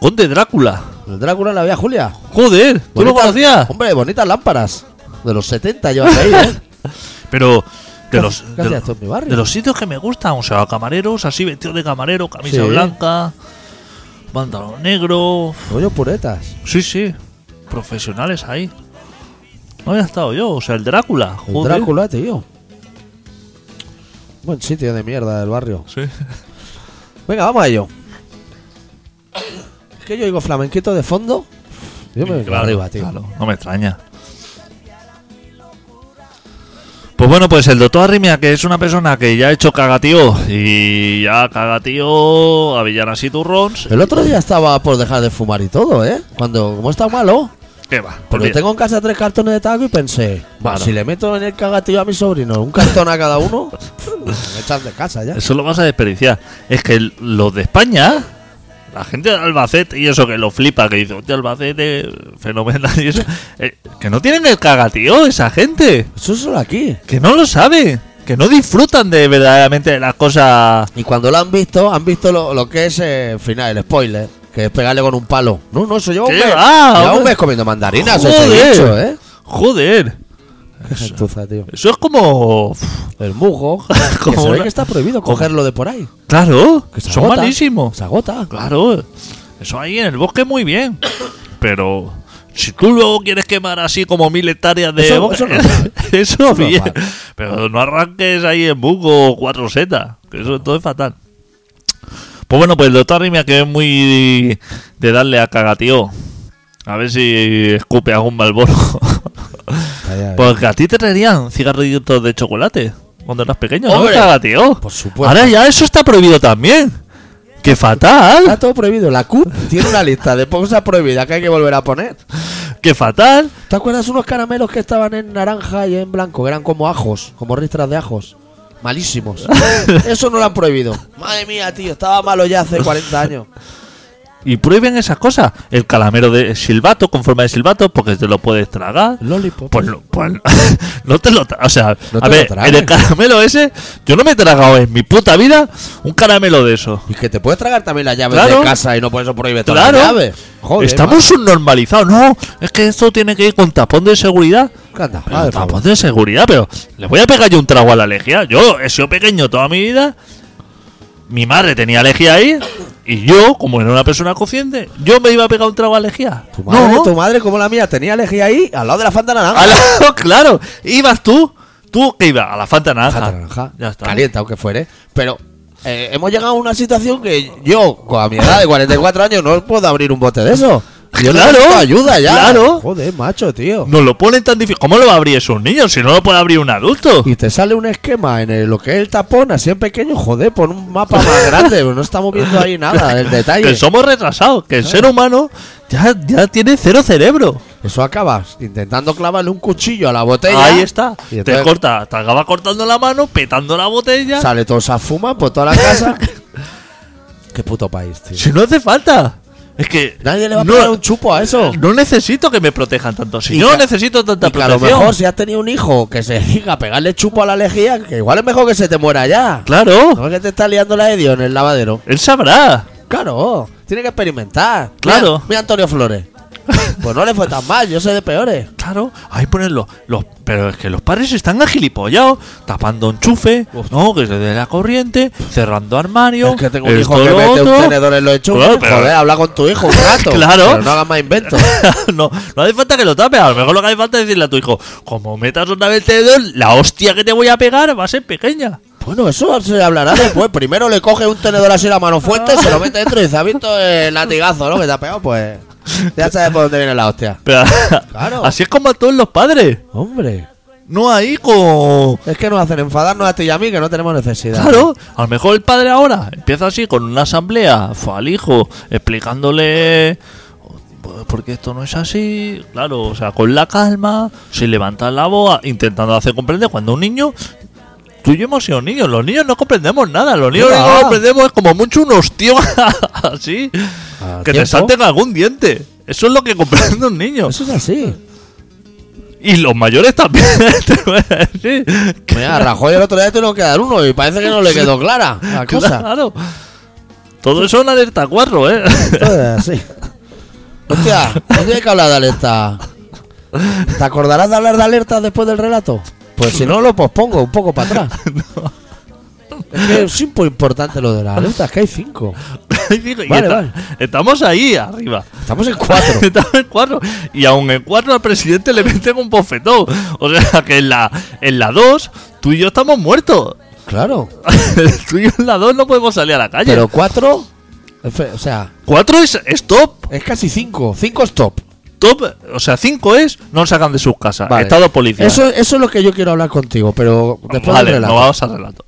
Conde Drácula. ¿El Drácula en la Vía Julia? Joder, ¿tú lo conocías? Hombre, bonitas lámparas. De los 70 llevan ahí, ¿eh? Pero ¿Qué de los, de, los sitios que me gustan, o sea, camareros así vestidos de camarero, camisa Sí. blanca, pantalón negro. Rollo puretas. Sí, sí, profesionales ahí. No había estado yo, o sea, el Drácula. El Joder. Drácula, tío. Buen sitio de mierda del barrio. Sí. Venga, vamos a ello. Es que yo oigo flamenquito de fondo. Yo me vengo Claro, arriba, tío. claro, no me extraña. Pues bueno, pues el doctor Arrimia, que es una persona que ya ha hecho cagatío y ya cagatío, avellanas y turrons. El otro día estaba por dejar de fumar y todo, ¿eh? Cuando, como está malo. ¿Qué va? Porque Olvida. tengo en casa tres cartones de tabaco y pensé, "Buah, Claro. si le meto en el cagatillo a mi sobrino un cartón a cada uno, me echas de casa ya. Eso lo vas a desperdiciar. Es que el- los de España, la gente de Albacete y eso que lo flipa, que dice, hostia, Albacete, fenomenal y eso, eh, que no tienen el cagatío esa gente, Eso es solo aquí. que no lo sabe, que no disfrutan de verdaderamente de las cosas. Y cuando lo han visto, han visto lo, lo que es eh, al final, el spoiler, que es pegarle con un palo. No, no, eso lleva un ¿Qué mes. va, lleva un hombre? mes comiendo mandarinas, Joder. bicho, ¿eh? Joder, Qué gentuza, tío. eso es como. El mugo, que Como se ve una- que está prohibido cogerlo de por ahí. Claro, Que se son agota. malísimos. Se agota. Claro, eso ahí en el bosque muy bien. Pero si tú luego quieres quemar así como mil hectáreas de Eso- bosque, eso eso Eso bien. normal. Pero no arranques ahí en buco o cuatro setas, que eso todo es fatal. Pues bueno, pues el doctor Arrimia, que es muy de darle a cagatío. A ver si escupe algún malboro. Porque a ti te traerían cigarrillitos de chocolate cuando eras pequeño, ¿no? Hombre. Cagatío. Por supuesto. Ahora ya eso está prohibido también. ¡Qué fatal! Está todo prohibido. La CUT tiene una lista de cosas prohibidas que hay que volver a poner. ¡Qué fatal! ¿Te acuerdas unos caramelos que estaban en naranja y en blanco? Que eran como ajos, como ristras de ajos. Malísimos. Eso no lo han prohibido. Madre mía, tío, estaba malo ya hace 40 años. Y prohíben esas cosas. El calamero de silbato, con forma de silbato, porque te lo puedes tragar. Lollipop. Pues, no- pues no te lo O sea, No a ver, en el caramelo ese, yo no me he tragado en mi puta vida un caramelo de eso. Y que te puedes tragar también las llaves Claro. de casa y no por eso prohíbe todas Claro. las llaves. Joder, Estamos subnormalizados. No, es que esto tiene que ir con tapón de seguridad. Anda, madre favor. de seguridad, pero le voy a pegar yo un trago a la lejía. Yo he sido pequeño toda mi vida. Mi madre tenía lejía ahí. Y yo, como era una persona consciente, yo me iba a pegar un trago a lejía. Tu madre, No. tu madre, como la mía, tenía lejía ahí, al lado de la Fanta naranja. Al lado, claro. Ibas tú. ¿Tú qué ibas? A la Fanta naranja. Fanta naranja. Ya está. Caliente, aunque fuere. Pero eh, hemos llegado a una situación que yo, con a mi edad de 44 años, no puedo abrir un bote de eso. Yo Claro. necesito ayuda ya. Claro. Joder, macho, tío. Nos lo ponen tan difícil. ¿Cómo lo va a abrir eso un niño si no lo puede abrir un adulto? Y te sale un esquema en el- lo que es el tapón, así en pequeño, joder, pon un mapa más grande, pero no estamos viendo ahí nada del detalle. Que somos retrasados. Que el ser humano ya, ya tiene cero cerebro. Eso acabas intentando clavarle un cuchillo a la botella. Ahí está. Y te corta, te acaba cortando la mano, petando la botella. sale toda esa fuma por toda la casa. Qué puto país, tío. Si no hace falta. Es que Nadie le va a no, pegar un chupo a eso. no necesito que me protejan tanto. Si Y yo no que- necesito tanta Y que a lo protección. mejor si has tenido un hijo que se diga pegarle chupo a la lejía, que igual es mejor que se te muera ya. Claro, No es que te está liando la de Dios en el lavadero. él sabrá. Claro, tiene que experimentar. Claro. Mira, mira Antonio Flores. Pues no le fue tan mal, yo sé de peores. Claro, ahí ponen los, los- Pero es que los padres están agilipollados, tapando enchufe, no, que se dé la corriente, cerrando armario. Es que tengo un hijo que mete un tenedor en los enchufes. Claro, pero- Joder, habla con tu hijo un rato. Claro. Pero no hagas más inventos. no, no hace falta que lo tapes. A lo mejor lo que hace falta es decirle a tu hijo: como metas otra vez el tenedor, la hostia que te voy a pegar va a ser pequeña. Bueno, eso se hablará después. Primero le coge un tenedor así la mano fuerte, se lo mete dentro y dice, ¿has visto el latigazo, no? Que te ha pegado, pues... Ya sabes por dónde viene la hostia. Pero, Claro. Así es como actúan los padres. Hombre, No ahí con. es que nos hacen enfadarnos a ti y a mí que no tenemos necesidad. Claro, a lo mejor el padre ahora empieza así con una asamblea, al hijo, explicándole "Oh, por qué esto no es así, claro, o sea, con la calma, sin levantar la voz, intentando hacer comprender cuando un niño, tú y yo hemos sido niños, los niños no comprendemos nada, los niños que comprendemos es como mucho un ostión así, ¿A que te tiempo? salten algún diente, eso es lo que comprende un niño, Eso es así. y los mayores también, te voy a decir, que- Mira, a Rajoy el otro día tuvo que dar uno y parece que no le quedó clara la cosa. Claro. Todo eso en alerta 4, ¿eh? Esto es así. Hostia, no tiene que hablar de alerta. ¿Te acordarás de hablar de alerta después del relato? Pues si no, lo pospongo un poco para atrás. Es que es importante lo de las alertas, que hay cinco. Vale, está- vale. Estamos ahí arriba. Estamos en cuatro. Estamos en cuatro. Y aún en cuatro al presidente le meten un bofetón. O sea que en la en la dos, tú y yo estamos muertos. Claro. tú y yo en la dos no podemos salir a la calle. Pero cuatro, o sea, cuatro es, es top. es casi cinco. Cinco es top. O sea, cinco es no sacan de sus casas. Vale. Estado policial. Eso, eso es lo que yo quiero hablar contigo, pero después vale, del relato. no vamos al relato.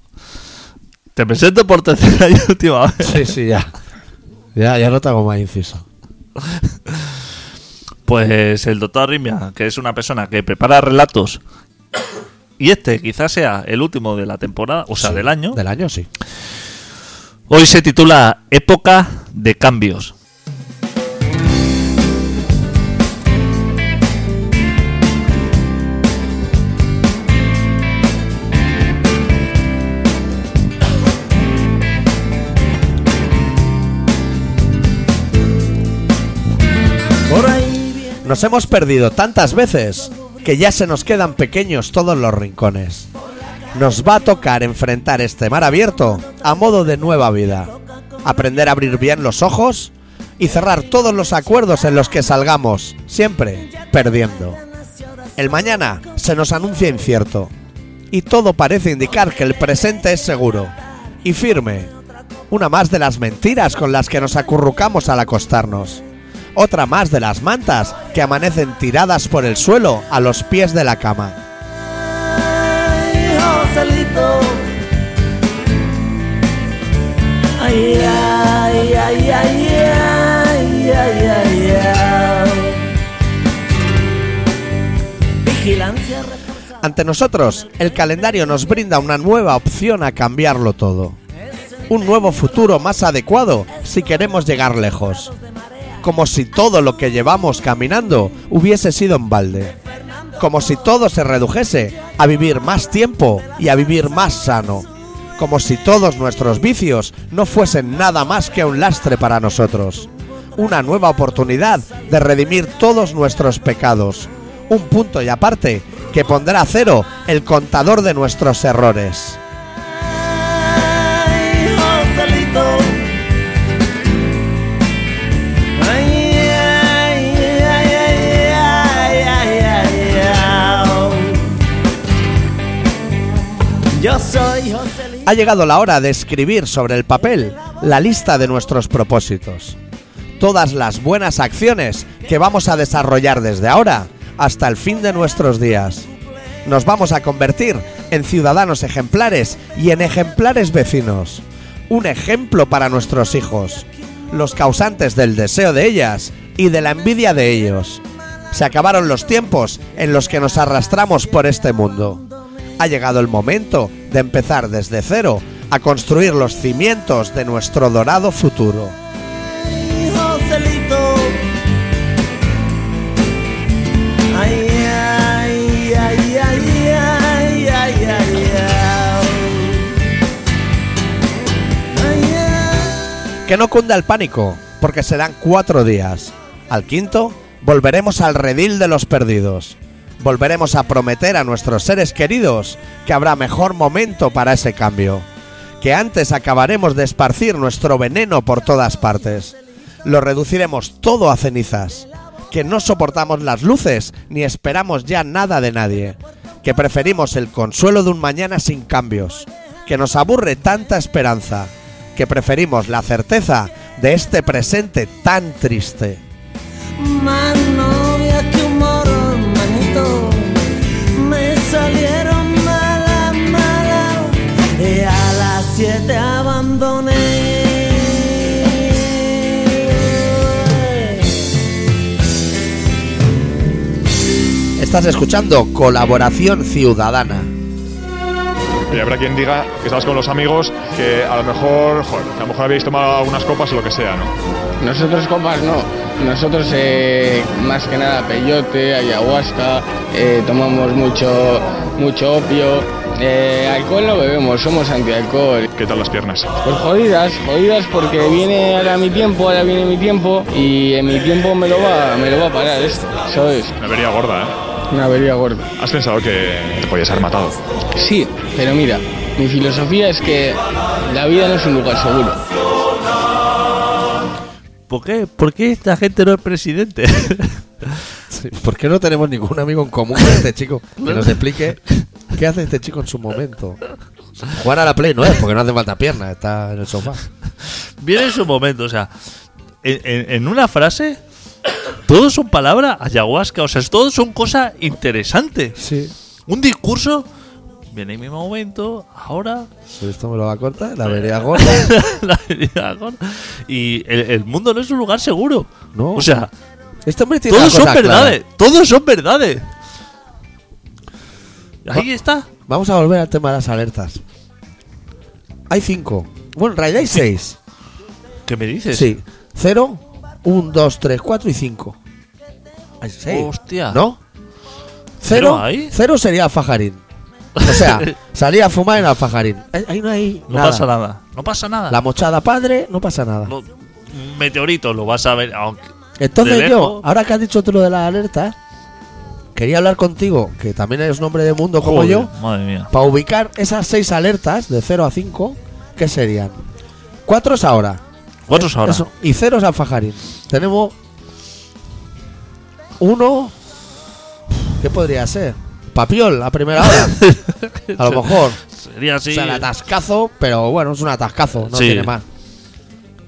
Te presento por tercera y última vez. Sí, sí, ya. Ya, ya no te hago más inciso. Pues el doctor Arrimia, que es una persona que prepara relatos, y este quizás sea el último de la temporada, o sea, Sí, del año, Del año, sí. hoy se titula Época de Cambios. Nos hemos perdido tantas veces que ya se nos quedan pequeños todos los rincones. Nos va a tocar enfrentar este mar abierto a modo de nueva vida. Aprender a abrir bien los ojos y cerrar todos los acuerdos en los que salgamos, siempre perdiendo. El mañana se nos anuncia incierto y todo parece indicar que el presente es seguro y firme. Una más de las mentiras con las que nos acurrucamos al acostarnos otra más de las mantas que amanecen tiradas por el suelo a los pies de la cama. Vigilancia ante nosotros, el calendario nos brinda una nueva opción a cambiarlo todo. Un nuevo futuro más adecuado si queremos llegar lejos. Como si todo lo que llevamos caminando hubiese sido en balde. Como si todo se redujese a vivir más tiempo y a vivir más sano. Como si todos nuestros vicios no fuesen nada más que un lastre para nosotros. Una nueva oportunidad de redimir todos nuestros pecados. Un punto y aparte que pondrá a cero el contador de nuestros errores. Ha llegado la hora de escribir sobre el papel la lista de nuestros propósitos. Todas las buenas acciones que vamos a desarrollar desde ahora hasta el fin de nuestros días. Nos vamos a convertir en ciudadanos ejemplares y en ejemplares vecinos. Un ejemplo para nuestros hijos, los causantes del deseo de ellas y de la envidia de ellos. Se acabaron los tiempos en los que nos arrastramos por este mundo. Ha llegado el momento de empezar desde cero a construir los cimientos de nuestro dorado futuro. Ay, Joselito. Ay, ay. Que no cunda el pánico, porque serán cuatro días. Al quinto, volveremos al redil de los perdidos. Volveremos a prometer a nuestros seres queridos que habrá mejor momento para ese cambio. Que antes acabaremos de esparcir nuestro veneno por todas partes. Lo reduciremos todo a cenizas. Que no soportamos las luces ni esperamos ya nada de nadie. Que preferimos el consuelo de un mañana sin cambios. Que nos aburre tanta esperanza. Que preferimos la certeza de este presente tan triste. Estás escuchando Colaboración Ciudadana. Y habrá quien diga que estabas con los amigos que a lo mejor, joder, que a lo mejor habéis tomado unas copas o lo que sea, ¿no? Nosotros copas no, nosotros eh, más que nada peyote, ayahuasca, eh, tomamos mucho, mucho opio, eh, alcohol no bebemos, somos antialcohol. ¿Qué tal las piernas? Pues jodidas, jodidas porque viene ahora mi tiempo, ahora viene mi tiempo y en mi tiempo me lo va, me lo va a parar esto, ¿sabes? Me vería gorda, ¿eh? Una avería gorda. ¿Has pensado que te podías haber matado? Sí, pero mira, mi filosofía es que la vida no es un lugar seguro. ¿Por qué? ¿Por qué esta gente no es presidente? ¿Por qué no tenemos ningún amigo en común con este chico que nos explique qué hace este chico en su momento? Jugar a la Play no es, porque no hace falta piernas, está en el sofá. Viene en su momento, o sea, en, en- en una frase, todos son palabras ayahuasca, o sea, todos son cosas interesantes. Sí. Un discurso, viene en mi momento, ahora, Esto me lo va a cortar, la vería gorda. la herida gorda. y el, el mundo no es un lugar seguro. No. O sea, Este hombre tiene todos son clara. verdades, todos son verdades. Ahí está. Vamos a volver al tema de las alertas. Hay cinco. Bueno, en realidad hay seis. ¿Qué me dices? Sí. Cero, un, dos, tres, cuatro y cinco. Hay seis. Hostia. ¿No? ¿Cero Cero, hay? cero sería alfajarín. O sea, salía a fumar en alfajarín. Ahí no hay No nada. pasa nada. No pasa nada. La mochada padre, no pasa nada. No, meteorito lo vas a ver. Aunque, Entonces yo, lejos. ahora que has dicho tú lo de la alerta, quería hablar contigo, que también eres un hombre de mundo como Joder, yo, Madre mía. para ubicar esas seis alertas de 0 a 5, ¿qué serían? Cuatro es ahora. Cuatro es ahora. Eso, y cero es alfajarín. Tenemos uno. ¿Qué podría ser? Papiol a primera hora. a lo mejor. Sería así. O sea, el atascazo, pero bueno, es un atascazo, no Sí. tiene más.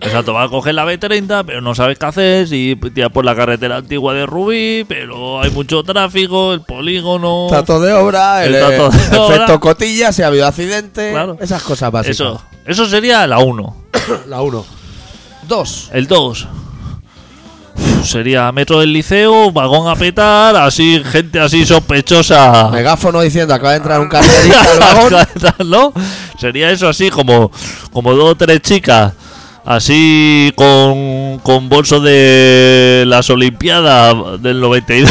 Exacto, vas a coger la B30, pero no sabes qué hacer. Si tiras por la carretera antigua de Rubí, pero hay mucho tráfico, el polígono. Trato de obra, el, El trato de eh, obra. efecto cotilla, si ha habido accidente, Claro. esas cosas básicas. Eso, eso sería la 1. La 1. 2. El 2. sería metro del liceo, vagón a petar, así, gente así sospechosa. Megáfono diciendo, acaba de entrar un carterista al vagón. ¿No? Sería eso así como, como dos o tres chicas. Así con, con bolso de las Olimpiadas del 92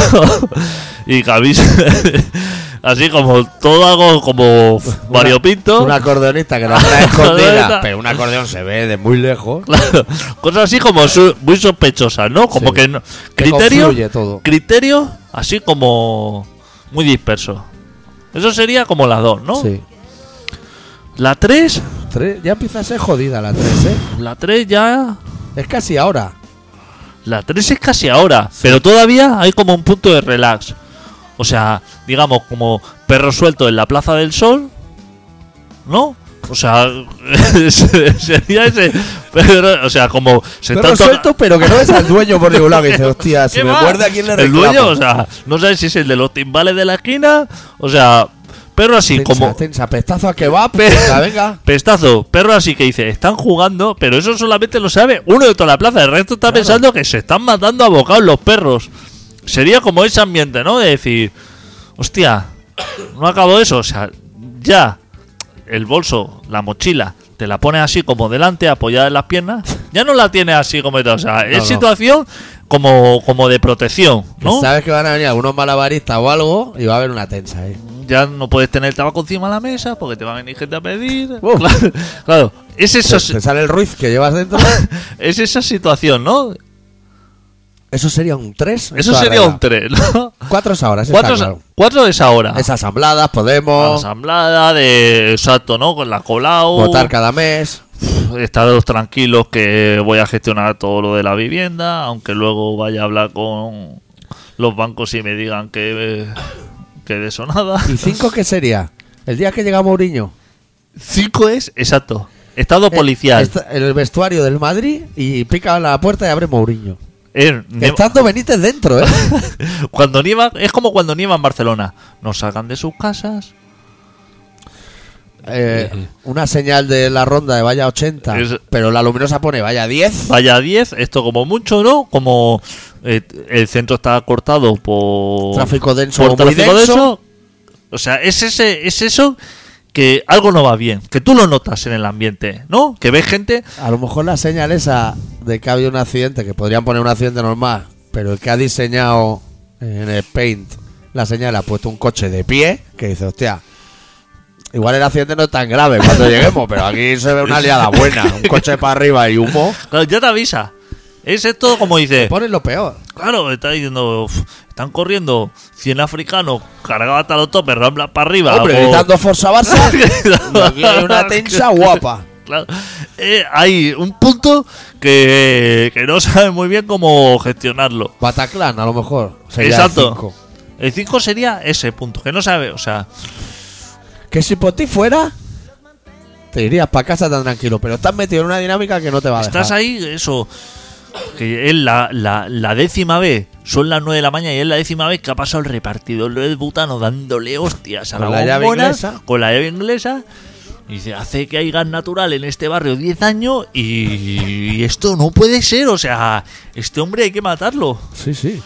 y camisa. Así como todo algo como variopinto. Un acordeonista que la trae escondida. Pero un acordeón se ve de muy lejos. Claro, cosas así como su- muy sospechosas, ¿no? Como Sí. que no, criterio, todo. criterio así como muy disperso. Eso sería como la dos, ¿no? Sí. La 3, Tres- ya empieza a ser jodida la 3, ¿eh? la 3 ya Es casi ahora. La 3 es casi ahora, pero todavía hay como un punto de relax. O sea, digamos, como perro suelto en la Plaza del Sol, ¿no? O sea, sería ese. Pero, o sea, como se Perro suelto, pero que no es al dueño por ningún lado. Que dice, hostia, si ¿Qué me va? muerde a quién le El reclamo. dueño, o sea, no sabes si es el de los timbales de la esquina, o sea, perro así tensa, como. tensa, pestazo a que va, venga, venga. Pestazo, perro así que dice, están jugando, pero eso solamente lo sabe uno de toda la plaza. El resto está Claro. pensando que se están matando a bocados los perros. Sería como ese ambiente, ¿no? De decir, hostia, no acabo eso. O sea, ya el bolso, la mochila, te la pones así como delante, apoyada en las piernas. Ya no la tienes así como. O sea, es no. situación como, como de protección, Que ¿no? Sabes que van a venir algunos malabaristas o algo y va a haber una tensa ahí. Ya no puedes tener el tabaco encima de la mesa porque te va a venir gente a pedir. Claro, claro, es Te, eso. te sale el ruiz que llevas dentro. Es esa situación, ¿no? Eso sería un 3. Eso sería un 3, ¿no? 4 es ahora, Cuatro, claro. cuatro es ahora. Es asambladas, La podemos asamblada de exacto, ¿no? Con la colao. votar cada mes. Estaros tranquilos que voy a gestionar todo lo de la vivienda, aunque luego vaya a hablar con los bancos y me digan que, que de eso nada. ¿Y 5 qué sería? El día que llega Mourinho. Cinco es, exacto, estado policial. Eh, está- el vestuario del Madrid y pica la puerta y abre Mourinho. Eh, Estando Benítez dentro, ¿eh? cuando nieva, es como cuando nieva en Barcelona. No salgan de sus casas. Eh, una señal de la ronda de vaya 80, Es- pero la luminosa pone vaya 10. Vaya 10, esto como mucho, ¿no? Como eh, el centro está cortado por Tráfico denso por muy denso. O sea, es ese es eso que algo no va bien, que tú lo notas en el ambiente, ¿no? Que ves gente A lo mejor la señal esa de que ha habido un accidente, que podrían poner un accidente normal, pero el que ha diseñado en el Paint la señal ha puesto un coche de pie, que dice, hostia, igual el accidente no es tan grave cuando lleguemos, pero aquí se ve una liada buena, un coche para arriba y humo. claro, ya te avisa. Es esto como dice, Ponen lo peor. claro, está diciendo, "Uf, están corriendo 100 africanos cargados hasta los topes, ramblas para arriba. Hombre, gritando Forza Barça, una tensa guapa. Claro. Eh, hay un punto que, que no sabe muy bien cómo gestionarlo. Bataclan, a lo mejor. Exacto. cinco. El 5 sería ese punto, que no sabe, o sea, Que si por ti fuera, te irías para casa tan tranquilo, pero estás metido en una dinámica que no te va a dejar. estás ahí, eso, que es la, la, la décima vez, son las 9 de la mañana y es la décima vez que ha pasado el repartidor del butano dándole hostias a la, la llave inglesa. con la llave inglesa. Y dice, hace que hay gas natural en este barrio 10 años y, y esto no puede ser, o sea, este hombre hay que matarlo. Sí, sí.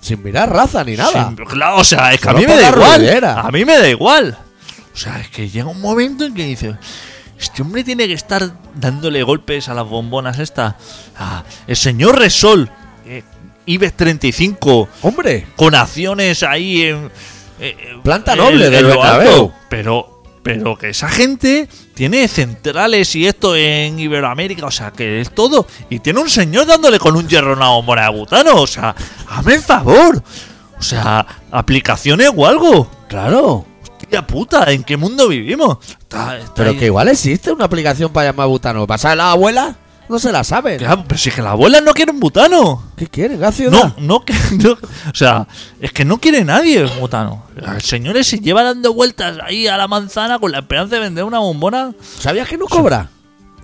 Sin mirar raza ni nada. Claro, o sea, es que a mí me da igual. A mí me da igual. O sea, es que llega un momento en que dice, este hombre tiene que estar dándole golpes a las bombonas esta. Ah, el señor Resol, eh, IBEX 35, Hombre, con acciones ahí en... eh, eh, Planta noble del lo Bernabéu. Pero, pero que esa gente tiene centrales y esto en Iberoamérica, o sea, que es todo. Y tiene un señor dándole con un de butano, o sea, hazme el favor. O sea, aplicaciones o algo. claro. Hostia puta, ¿en qué mundo vivimos? Está- está Pero ahí- que igual existe una aplicación para llamar butano. ¿Pasa la abuela? No se la saben. Claro, pero si es que las abuelas no quieren butano. ¿Qué quieren? ¿Qué ciudad? No, no, que- no, o sea, es que no quiere nadie butano. El señor se lleva dando vueltas ahí a la manzana con la esperanza de vender una bombona. ¿Sabías que no cobra?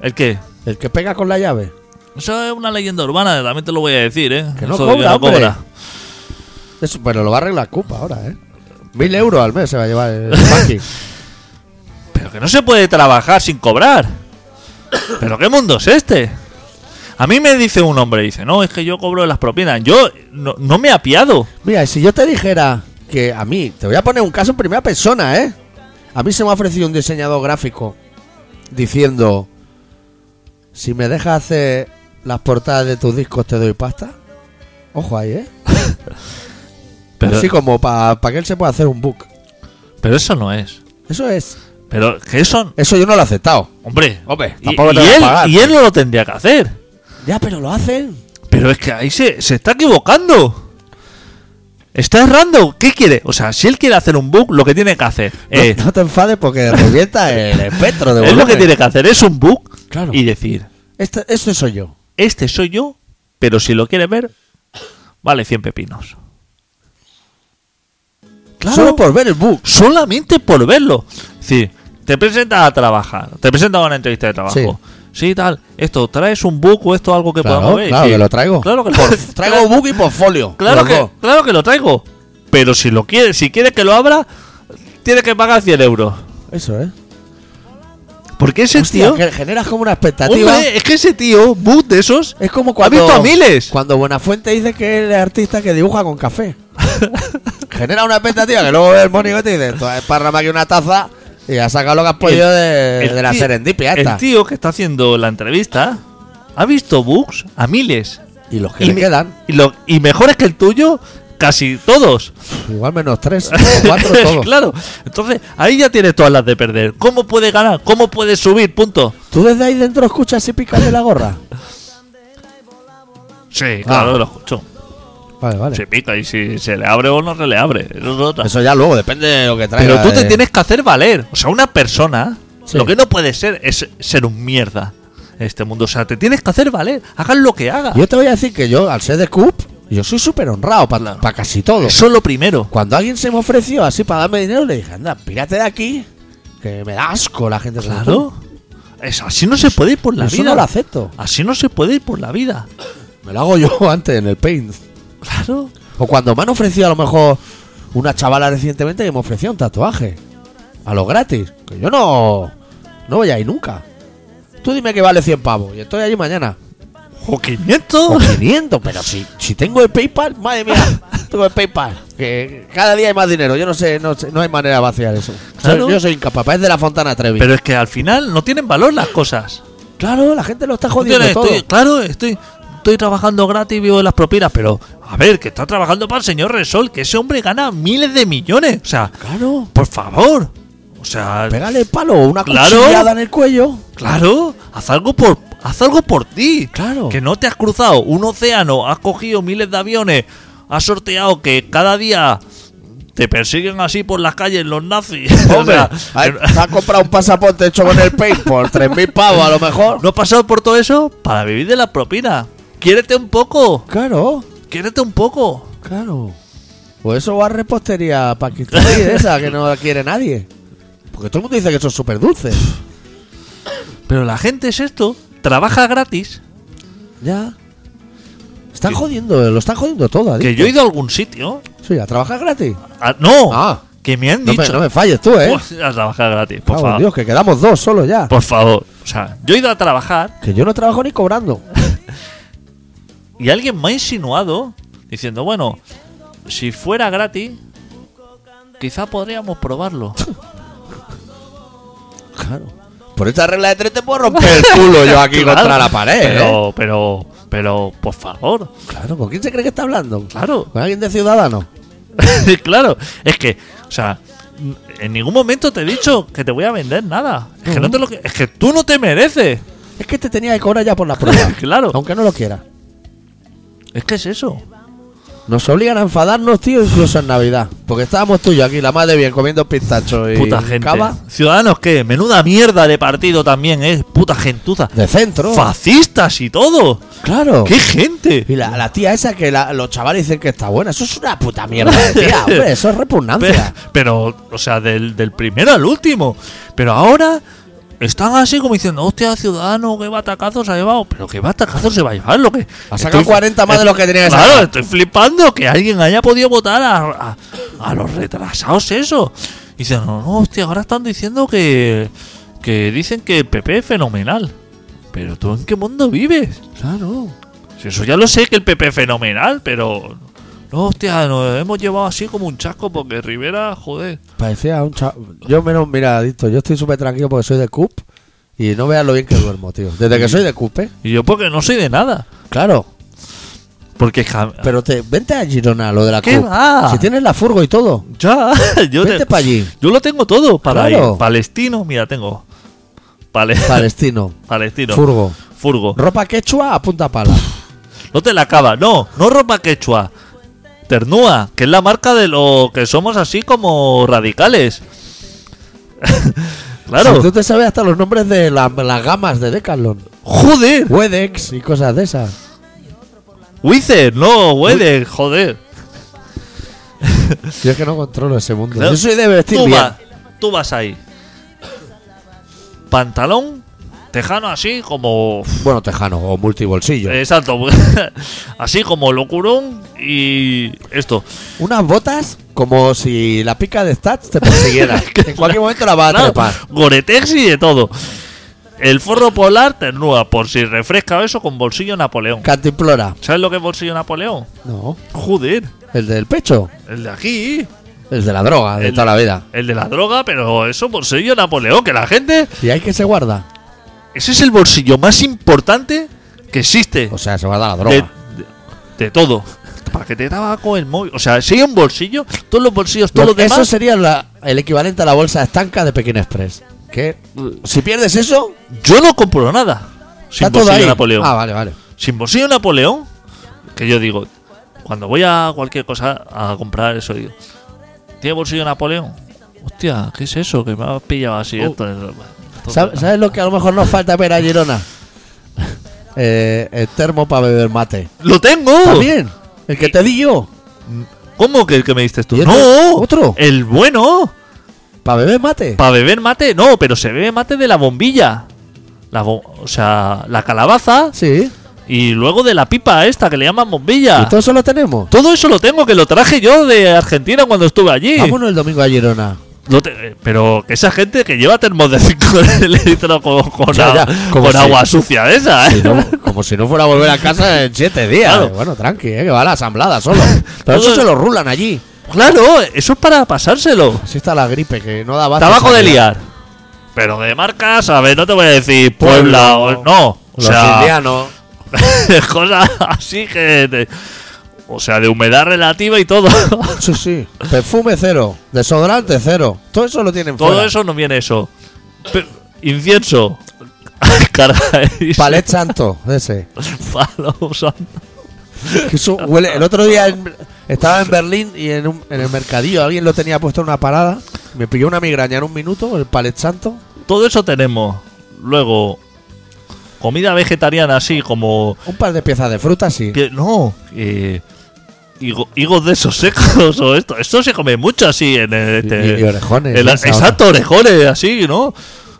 ¿El qué? El que pega con la llave. Eso es una leyenda urbana, también te lo voy a decir, ¿eh? Que no Eso de cobra, hombre. cobra. Eso, pero lo va a arreglar Cupa ahora, ¿eh? Mil euros al mes se va a llevar el banking. Pero que no se puede trabajar sin cobrar. ¿Pero qué mundo es este? A mí me dice un hombre, dice, no, es que yo cobro las propinas. Yo no, no me he apiado. Mira, si yo te dijera que a mí, te voy a poner un caso en primera persona, ¿eh? A mí se me ha ofrecido un diseñador gráfico diciendo, si me dejas hacer las portadas de tus discos te doy pasta. Ojo ahí, ¿eh? Pero, Así como para que él se pueda hacer un book. pero eso no es. Eso es. Pero que eso, Eso yo no lo he aceptado. hombre, Hombre, y, tampoco te y él, pagar. y él no lo tendría que hacer. Ya, pero lo hacen. Pero es que ahí se, se está equivocando. Está errando. ¿Qué quiere? O sea, si él quiere hacer un book, lo que tiene que hacer No, es, no te enfades porque revienta el espectro de es lo que tiene que hacer es un book Claro. y decir, Este, este soy yo. este soy yo, pero si lo quieres ver, vale 100 pepinos. Claro. Solo por ver el book. solamente por verlo. Es decir, te presentas a trabajar, te presentas a una entrevista de trabajo. Sí. tal, esto, ¿traes un book o esto algo que Claro, podamos ver? claro Sí. que lo traigo. Claro que lo Por- traigo book y portfolio. Claro que, dos. claro que lo traigo. Pero si lo quieres, si quieres que lo abra, tiene que pagar 100 euros. Eso, ¿eh? Porque ese Hostia, tío. que generas como una expectativa. Hombre, es que ese tío, book de esos. Es como Ha cuando. visto a miles. Cuando Buenafuente dice que es artista que dibuja con café. Genera una expectativa que luego ve el monigote y dice: Esto es para aquí una taza y ha sacado lo que has podido de, el de la tío- serendipia El tío que está haciendo la entrevista ha visto books a miles. Y los que Y le quedan, Y, lo, y mejores que el tuyo, casi todos. igual menos tres cuatro todos. claro. Entonces, ahí ya tienes todas las de perder. ¿Cómo puede ganar? ¿Cómo puede subir? Punto. ¿Tú desde ahí dentro escuchas si picas de la gorra? Sí, claro, Ah. lo escucho. Vale, vale. Se pica y si se le abre o no se le abre. Eso es otra. Eso ya luego depende de lo que traiga. Pero tú te de- tienes que hacer valer. O sea, una persona, Sí. lo que no puede ser es ser un mierda en este mundo. O sea, te tienes que hacer valer. Hagas lo que hagas. Yo te voy a decir que yo, al ser de CUP, yo soy súper honrado para Claro. casi todo. Eso es lo primero. Cuando alguien se me ofreció así para darme dinero, le dije, anda, pírate de aquí, que me da asco la gente. como Claro. tú". Es, así no se puede ir por la Eso vida. no lo acepto. Así no se puede ir por la vida. Me lo hago yo antes en el Paint. Claro. O cuando me han ofrecido a lo mejor una chavala recientemente que me ofrecía un tatuaje. A lo gratis. Que yo no, no voy a ir nunca. Tú dime que vale 100 pavos y estoy allí mañana. O 500. O 500, pero si, si tengo el PayPal, madre mía, tengo el PayPal. Que cada día hay más dinero. Yo no sé, no, sé- no hay manera de vaciar eso. Claro. Soy- yo soy incapaz, es de la Fontana Trevi. Pero es que al final no tienen valor las cosas. claro, la gente lo está jodiendo todo. estoy- claro, estoy, estoy trabajando gratis y vivo de las propinas, pero a ver, que está trabajando para el señor Resol, que ese hombre gana miles de millones. O sea, Claro, por favor. O sea, pégale el palo, una Claro. cuchillada en el cuello. claro, haz algo por haz algo por ti. Claro. Que no te has cruzado un océano, has cogido miles de aviones, has sorteado que cada día te persiguen así por las calles los nazis. O Hombre, te has comprado un pasaporte hecho con el Pay por 3.000 pavos a lo mejor. no has pasado por todo eso para vivir de la propina. Quiérete un poco, Claro, quiérete un poco. claro. Pues eso va a repostería pakistaní de esa que no la quiere nadie. Porque todo el mundo dice que eso es súper dulce. Pero la gente es esto, trabaja gratis. Ya. Están jodiendo, lo están jodiendo todo. Que adicto. yo he ido a algún sitio. Sí, a trabajar gratis. a- no, Ah. que me han No me, dicho. no me falles tú, ¿eh? Pues, a trabajar gratis, por Cago en favor. Dios, que quedamos dos solo ya. Por favor. O sea, yo he ido a trabajar Que yo no trabajo ni cobrando. y alguien me ha insinuado diciendo, bueno, si fuera gratis, quizá podríamos probarlo. Claro. Por esta regla de tres te puedo romper el culo yo aquí Claro, contra la pared, ¿eh? Pero, pero, pero, por favor, Claro, ¿con quién se cree que está hablando? claro. ¿Con alguien de Ciudadano? claro, es que, o sea, en ningún momento te he dicho que te voy a vender nada. Es que, no te lo, que- es que tú no te mereces. Es que te tenía que cobrar ya por la prueba. Claro. Aunque no lo quiera. Es que es eso. Nos obligan a enfadarnos, tío, incluso en Navidad. Porque estábamos tú y yo aquí, la madre bien, comiendo pistachos y Puta gente. cava Ciudadanos, ¿qué? Menuda mierda de partido también, ¿eh? Puta gentuza. de centro. Fascistas y todo. Claro. ¡Qué gente! Y la, la tía esa que la- los chavales dicen que está buena. Eso es una puta mierda de tía, hombre. Eso es repugnancia. pero, o sea, del, del primero al último. Pero ahora están así como diciendo, hostia, ciudadano, qué batacazo se ha llevado. Pero qué batacazo se va a llevar lo que. Ha sacado 40 más de lo que tenía que Claro, sacar. estoy flipando que alguien haya podido votar a, a- a los retrasados eso. Y dicen, no, no, hostia, ahora están diciendo que. Que dicen que el PP es fenomenal. Pero tú en qué mundo vives? Claro. Si eso ya lo sé que el PP es fenomenal, pero. No, hostia, nos hemos llevado así como un chasco porque Rivera, joder. Parecía un chaval. Yo menos, mira, adicto, yo estoy súper tranquilo porque soy de CUP y no veas lo bien que duermo, tío. Desde que soy de CUP, ¿eh? Y yo porque no soy de nada. Claro. Porque jam- Pero te, vente a Girona, lo de la ¿Qué CUP. va? Si tienes la furgo y todo. ya, yo, Vente te- para allí. yo lo tengo todo para Claro. ir. Palestino, mira, tengo. Pale- Palestino. Palestino. Furgo. Furgo. Ropa quechua a punta pala. No te la acabas. No, no ropa quechua. Ternúa, que es la marca de lo que somos así como radicales. claro. Si tú te sabes hasta los nombres de la- las gamas de Decathlon. Joder. Wedex y cosas de esas. Wither, no, Wither, joder. Yo es que no controlo ese mundo. Claro, Yo soy de vestir tú, bien. vas- tú vas ahí. Pantalón tejano así como... Bueno, tejano o multibolsillo. Exacto. así como locurón y esto. Unas botas como si la pica de Stats te persiguiera. en cualquier momento la va a Claro, trepar. Goretex y de todo. El forro polar ternúa, por si refresca eso con bolsillo Napoleón. Cantimplora. ¿Sabes lo que es bolsillo Napoleón? No. Joder, El del pecho. el de aquí. El de la droga, de El- toda la vida. El de la droga, pero eso bolsillo Napoleón, que la gente... Y hay que se guarda. Ese es el bolsillo más importante que existe. O sea, se guarda la de, droga. de- de todo. Paquete de tabaco, el móvil. O sea, si hay un bolsillo, todos los bolsillos, todos Lo- los demás. eso sería la- el equivalente a la bolsa estanca de Pekín Express. Que si pierdes eso, Yo no compro nada. Sin está bolsillo. Napoleón. Ah, vale, vale. Sin bolsillo Napoleón, que yo digo, cuando voy a cualquier cosa a comprar eso, digo, ¿tiene bolsillo Napoleón? Hostia, ¿qué es eso? Que me ha pillado así. Esto, esto- ¿Sabes, sabes lo que a lo mejor nos falta ver a Girona? Eh, el termo para beber mate. ¡Lo tengo! También. El que te di yo. ¿Cómo que el que me diste tú? ¿Y otro? ¡No! ¿Otro? El bueno. Para beber mate. Para beber mate, no, pero se bebe mate de la bombilla. La bo- o sea, la calabaza Sí. y luego de la pipa esta que le llaman bombilla. ¿Y todo eso lo tenemos? Todo eso lo tengo, que lo traje yo de Argentina cuando estuve allí. Vámonos el domingo a Girona. Lo te- pero esa gente que lleva termos de 5 litros con, con, Ya, ya, agua- como con si- agua sucia esa, ¿eh? Si no- como si no fuera a volver a casa en siete días. Claro. Bueno, tranqui, eh, que va a la asamblada solo. Pero eso se lo rulan allí. Claro, eso es para pasárselo. Así está la gripe, que no da Tabaco de liar. Pero de marcas, a ver, no te voy a decir Puebla o no. O Los sea, indianos. cosas así que. te- o sea, de humedad relativa y todo. Sí, sí. Perfume cero. Desodorante cero. Todo eso lo tienen todo fuera. eso no viene eso. Pe- incienso. Palet santo, ese. Palo santo. Que eso huele. El otro día en- estaba en Berlín y en, un- en el mercadillo alguien lo tenía puesto en una parada. Me pilló una migraña en un minuto, el palet santo. Todo eso tenemos. Luego, comida vegetariana así como. Un par de piezas de fruta, sí. No, eh, higo- higos de esos secos o esto. Esto se come mucho así en. Y, este- y orejones. en la- esa exacto, orejones, así, ¿no?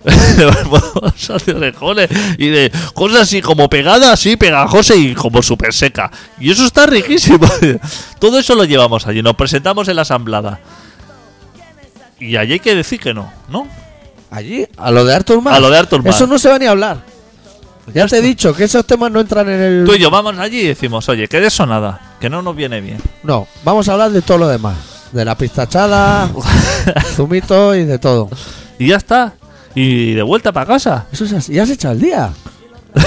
De orejones y de cosas así como pegadas, así pegajosa y como súper seca. Y eso está riquísimo. Todo eso lo llevamos allí, nos presentamos en la asamblada. Y allí hay que decir que no, ¿no? Allí, a lo de Arthur Mas. A lo de Arthur Mas. Eso no se va ni a hablar. Ya te he dicho que esos temas no entran en el. Tú y yo vamos allí y decimos, oye, que de eso nada, que no nos viene bien. No, vamos a hablar de todo lo demás. De la pistachada, zumito y de todo. Y ya está. Y de vuelta para casa. Eso es así. Ya has echado el día.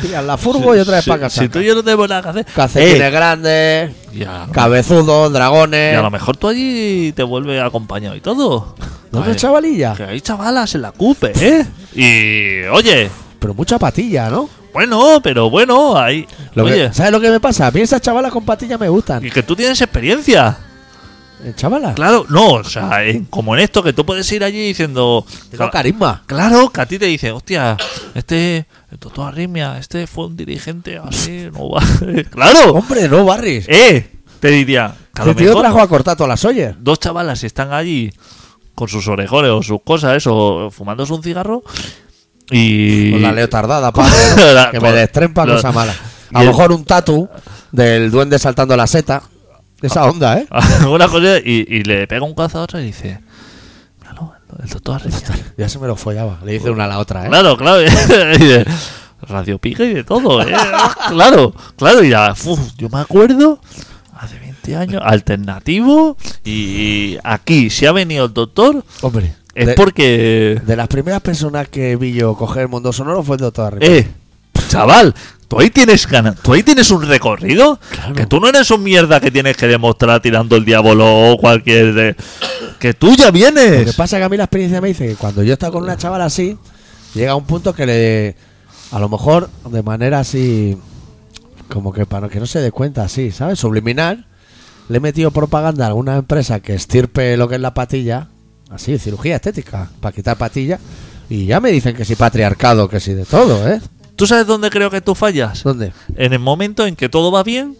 Pillas la furgo y otra vez Si- para casa. Si tú y yo no tenemos nada que hacer. Calcetines Eh, grandes, ya, cabezudos, y dragones. a lo mejor tú allí te vuelve acompañado y todo. ¿Dónde Ay, chavalilla? Que hay chavalas en la CUPE, ¿eh? Y, oye, Pero mucha patilla, ¿no? Bueno, pero bueno, ahí. Lo que- oye, ¿Sabes lo que me pasa? A mí esas chavalas con patillas me gustan. y que tú tienes experiencia. ¿Eh, ¿Chavalas? Claro, no, o sea, en- como en esto, que tú puedes ir allí diciendo. Tengo carisma. Claro, que a ti te dicen, hostia, este, el doctor Arritmia, este fue un dirigente así, no va. claro, Hombre, no, Barris. eh, te diría, que lo Este tío mejor trajo a cortar todas las Sawyer. dos chavalas están allí con sus orejones o sus cosas, eso, fumándose un cigarro y. Con la leotardada, padre. ¿no? La- que me destrempa la- cosa mala. A lo mejor un tatu del duende saltando la seta. Esa onda, ¿eh? una cosa y, y le pega un cazo a otra y dice, "Míralo, El doctor. Ya se me lo follaba. Le dice una a la otra, ¿eh? Claro, claro. y de Radio Pica y de todo, ¿eh? claro, claro. Y ya, uf, yo me acuerdo, hace 20 años, alternativo. Y aquí, si ha venido el doctor, Hombre. Es de, porque. de las primeras personas que vi yo coger el mundo sonoro fue el doctor Arritmia. Eh, chaval, tú ahí tienes ganas, tú ahí tienes un recorrido. Que tú no eres un mierda que tienes que demostrar tirando el diablo o cualquier. de- que tú ya Lo que vienes. pasa es que a mí la experiencia me dice que cuando yo estaba con una chavala así, llega un punto que le. A lo mejor de manera así. Como que para que no se dé cuenta así, ¿sabes? Subliminal. Le he metido propaganda a alguna empresa que estirpe lo que es la patilla. Así, cirugía estética, para quitar patilla. Y ya me dicen que si patriarcado, que si de todo, ¿eh? ¿Tú sabes dónde creo que tú fallas? ¿Dónde? En el momento en que todo va bien,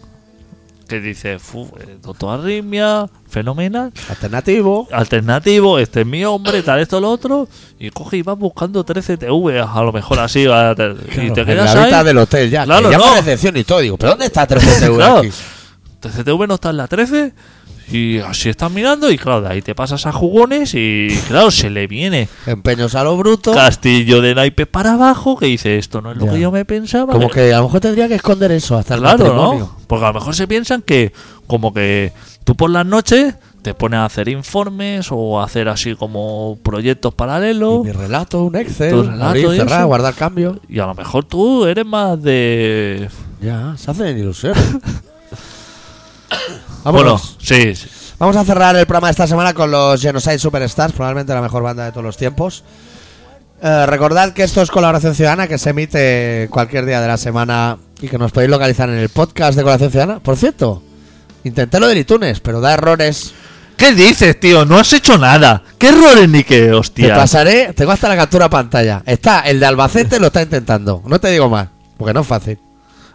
que dices, "Fu, eh, doctor Arritmia, fenomenal. Alternativo. alternativo, este es mi hombre, tal, esto, lo otro, y coge y vas buscando 13 TV, a lo mejor así, y Claro, te en quedas la mitad ahí. del hotel ya. Claro, que llama no. a recepción y todo. Digo, ¿pero dónde está 13TV Claro. aquí? 13 TV no está en la 13, y así estás mirando, y claro, de ahí te pasas a jugones, y claro, se le viene Empeños a lo bruto. castillo de naipes para abajo, que dice, esto no es lo Ya. que yo me pensaba. Como que a lo mejor tendría que esconder eso hasta el Claro, matrimonio. ¿no? Porque a lo mejor se piensan que, como que tú por las noches te pones a hacer informes o a hacer así como proyectos Y paralelos. mi relato, un Excel, Tu relato abrir, y cerrar, guardar cambio. Y a lo mejor tú eres más de. Ya, se hacen ilusiones. Bueno, sí, sí. Vamos a cerrar el programa de esta semana con los Genocide Superstars, probablemente la mejor banda de todos los tiempos. Eh, recordad que esto es Colaboración Ciudadana, que se emite cualquier día de la semana y que nos podéis localizar en el podcast de Colaboración Ciudadana. Por cierto, intenté lo del iTunes, pero da errores. ¿Qué dices, tío? No has hecho nada. ¿Qué errores ni qué, Te hostia? pasaré, tengo hasta la captura pantalla. Está, el de Albacete lo está intentando. No te digo más, porque no es fácil.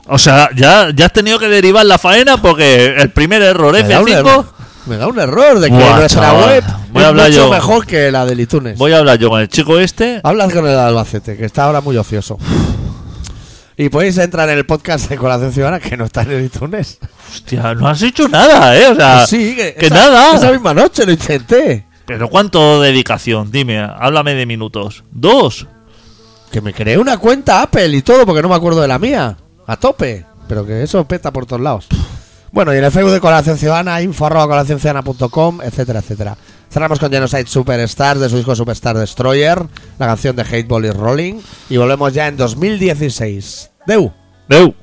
O sea, ya, ya has tenido que derivar la faena porque el primer error Me da, un F5. error, me da un error de que Buah, nuestra chaval. web Voy a es hablar mucho yo. mejor que la del iTunes. Voy a hablar yo con el chico este. Hablas con el de Albacete, que está ahora muy ocioso. Y podéis entrar en el podcast de Colación Ciudadana, que no está en el iTunes. Hostia, no has hecho nada, ¿eh? O sea, sí, que, que esa- nada. Esa misma noche lo intenté. Pero ¿cuánto dedicación? Dime, háblame de minutos. ¿Dos? Que me creé una cuenta Apple y todo, porque no me acuerdo de la mía. A tope. Pero que eso peta por todos lados. Bueno, y en el Facebook de Colación Ciudadana, info arroba colacionciudadana.com, etcétera, etcétera. Cerramos con Genocide Superstars de su disco Superstar Destroyer, la canción de Hateball y Rolling. Y volvemos ya en 2016. Deu. Deu.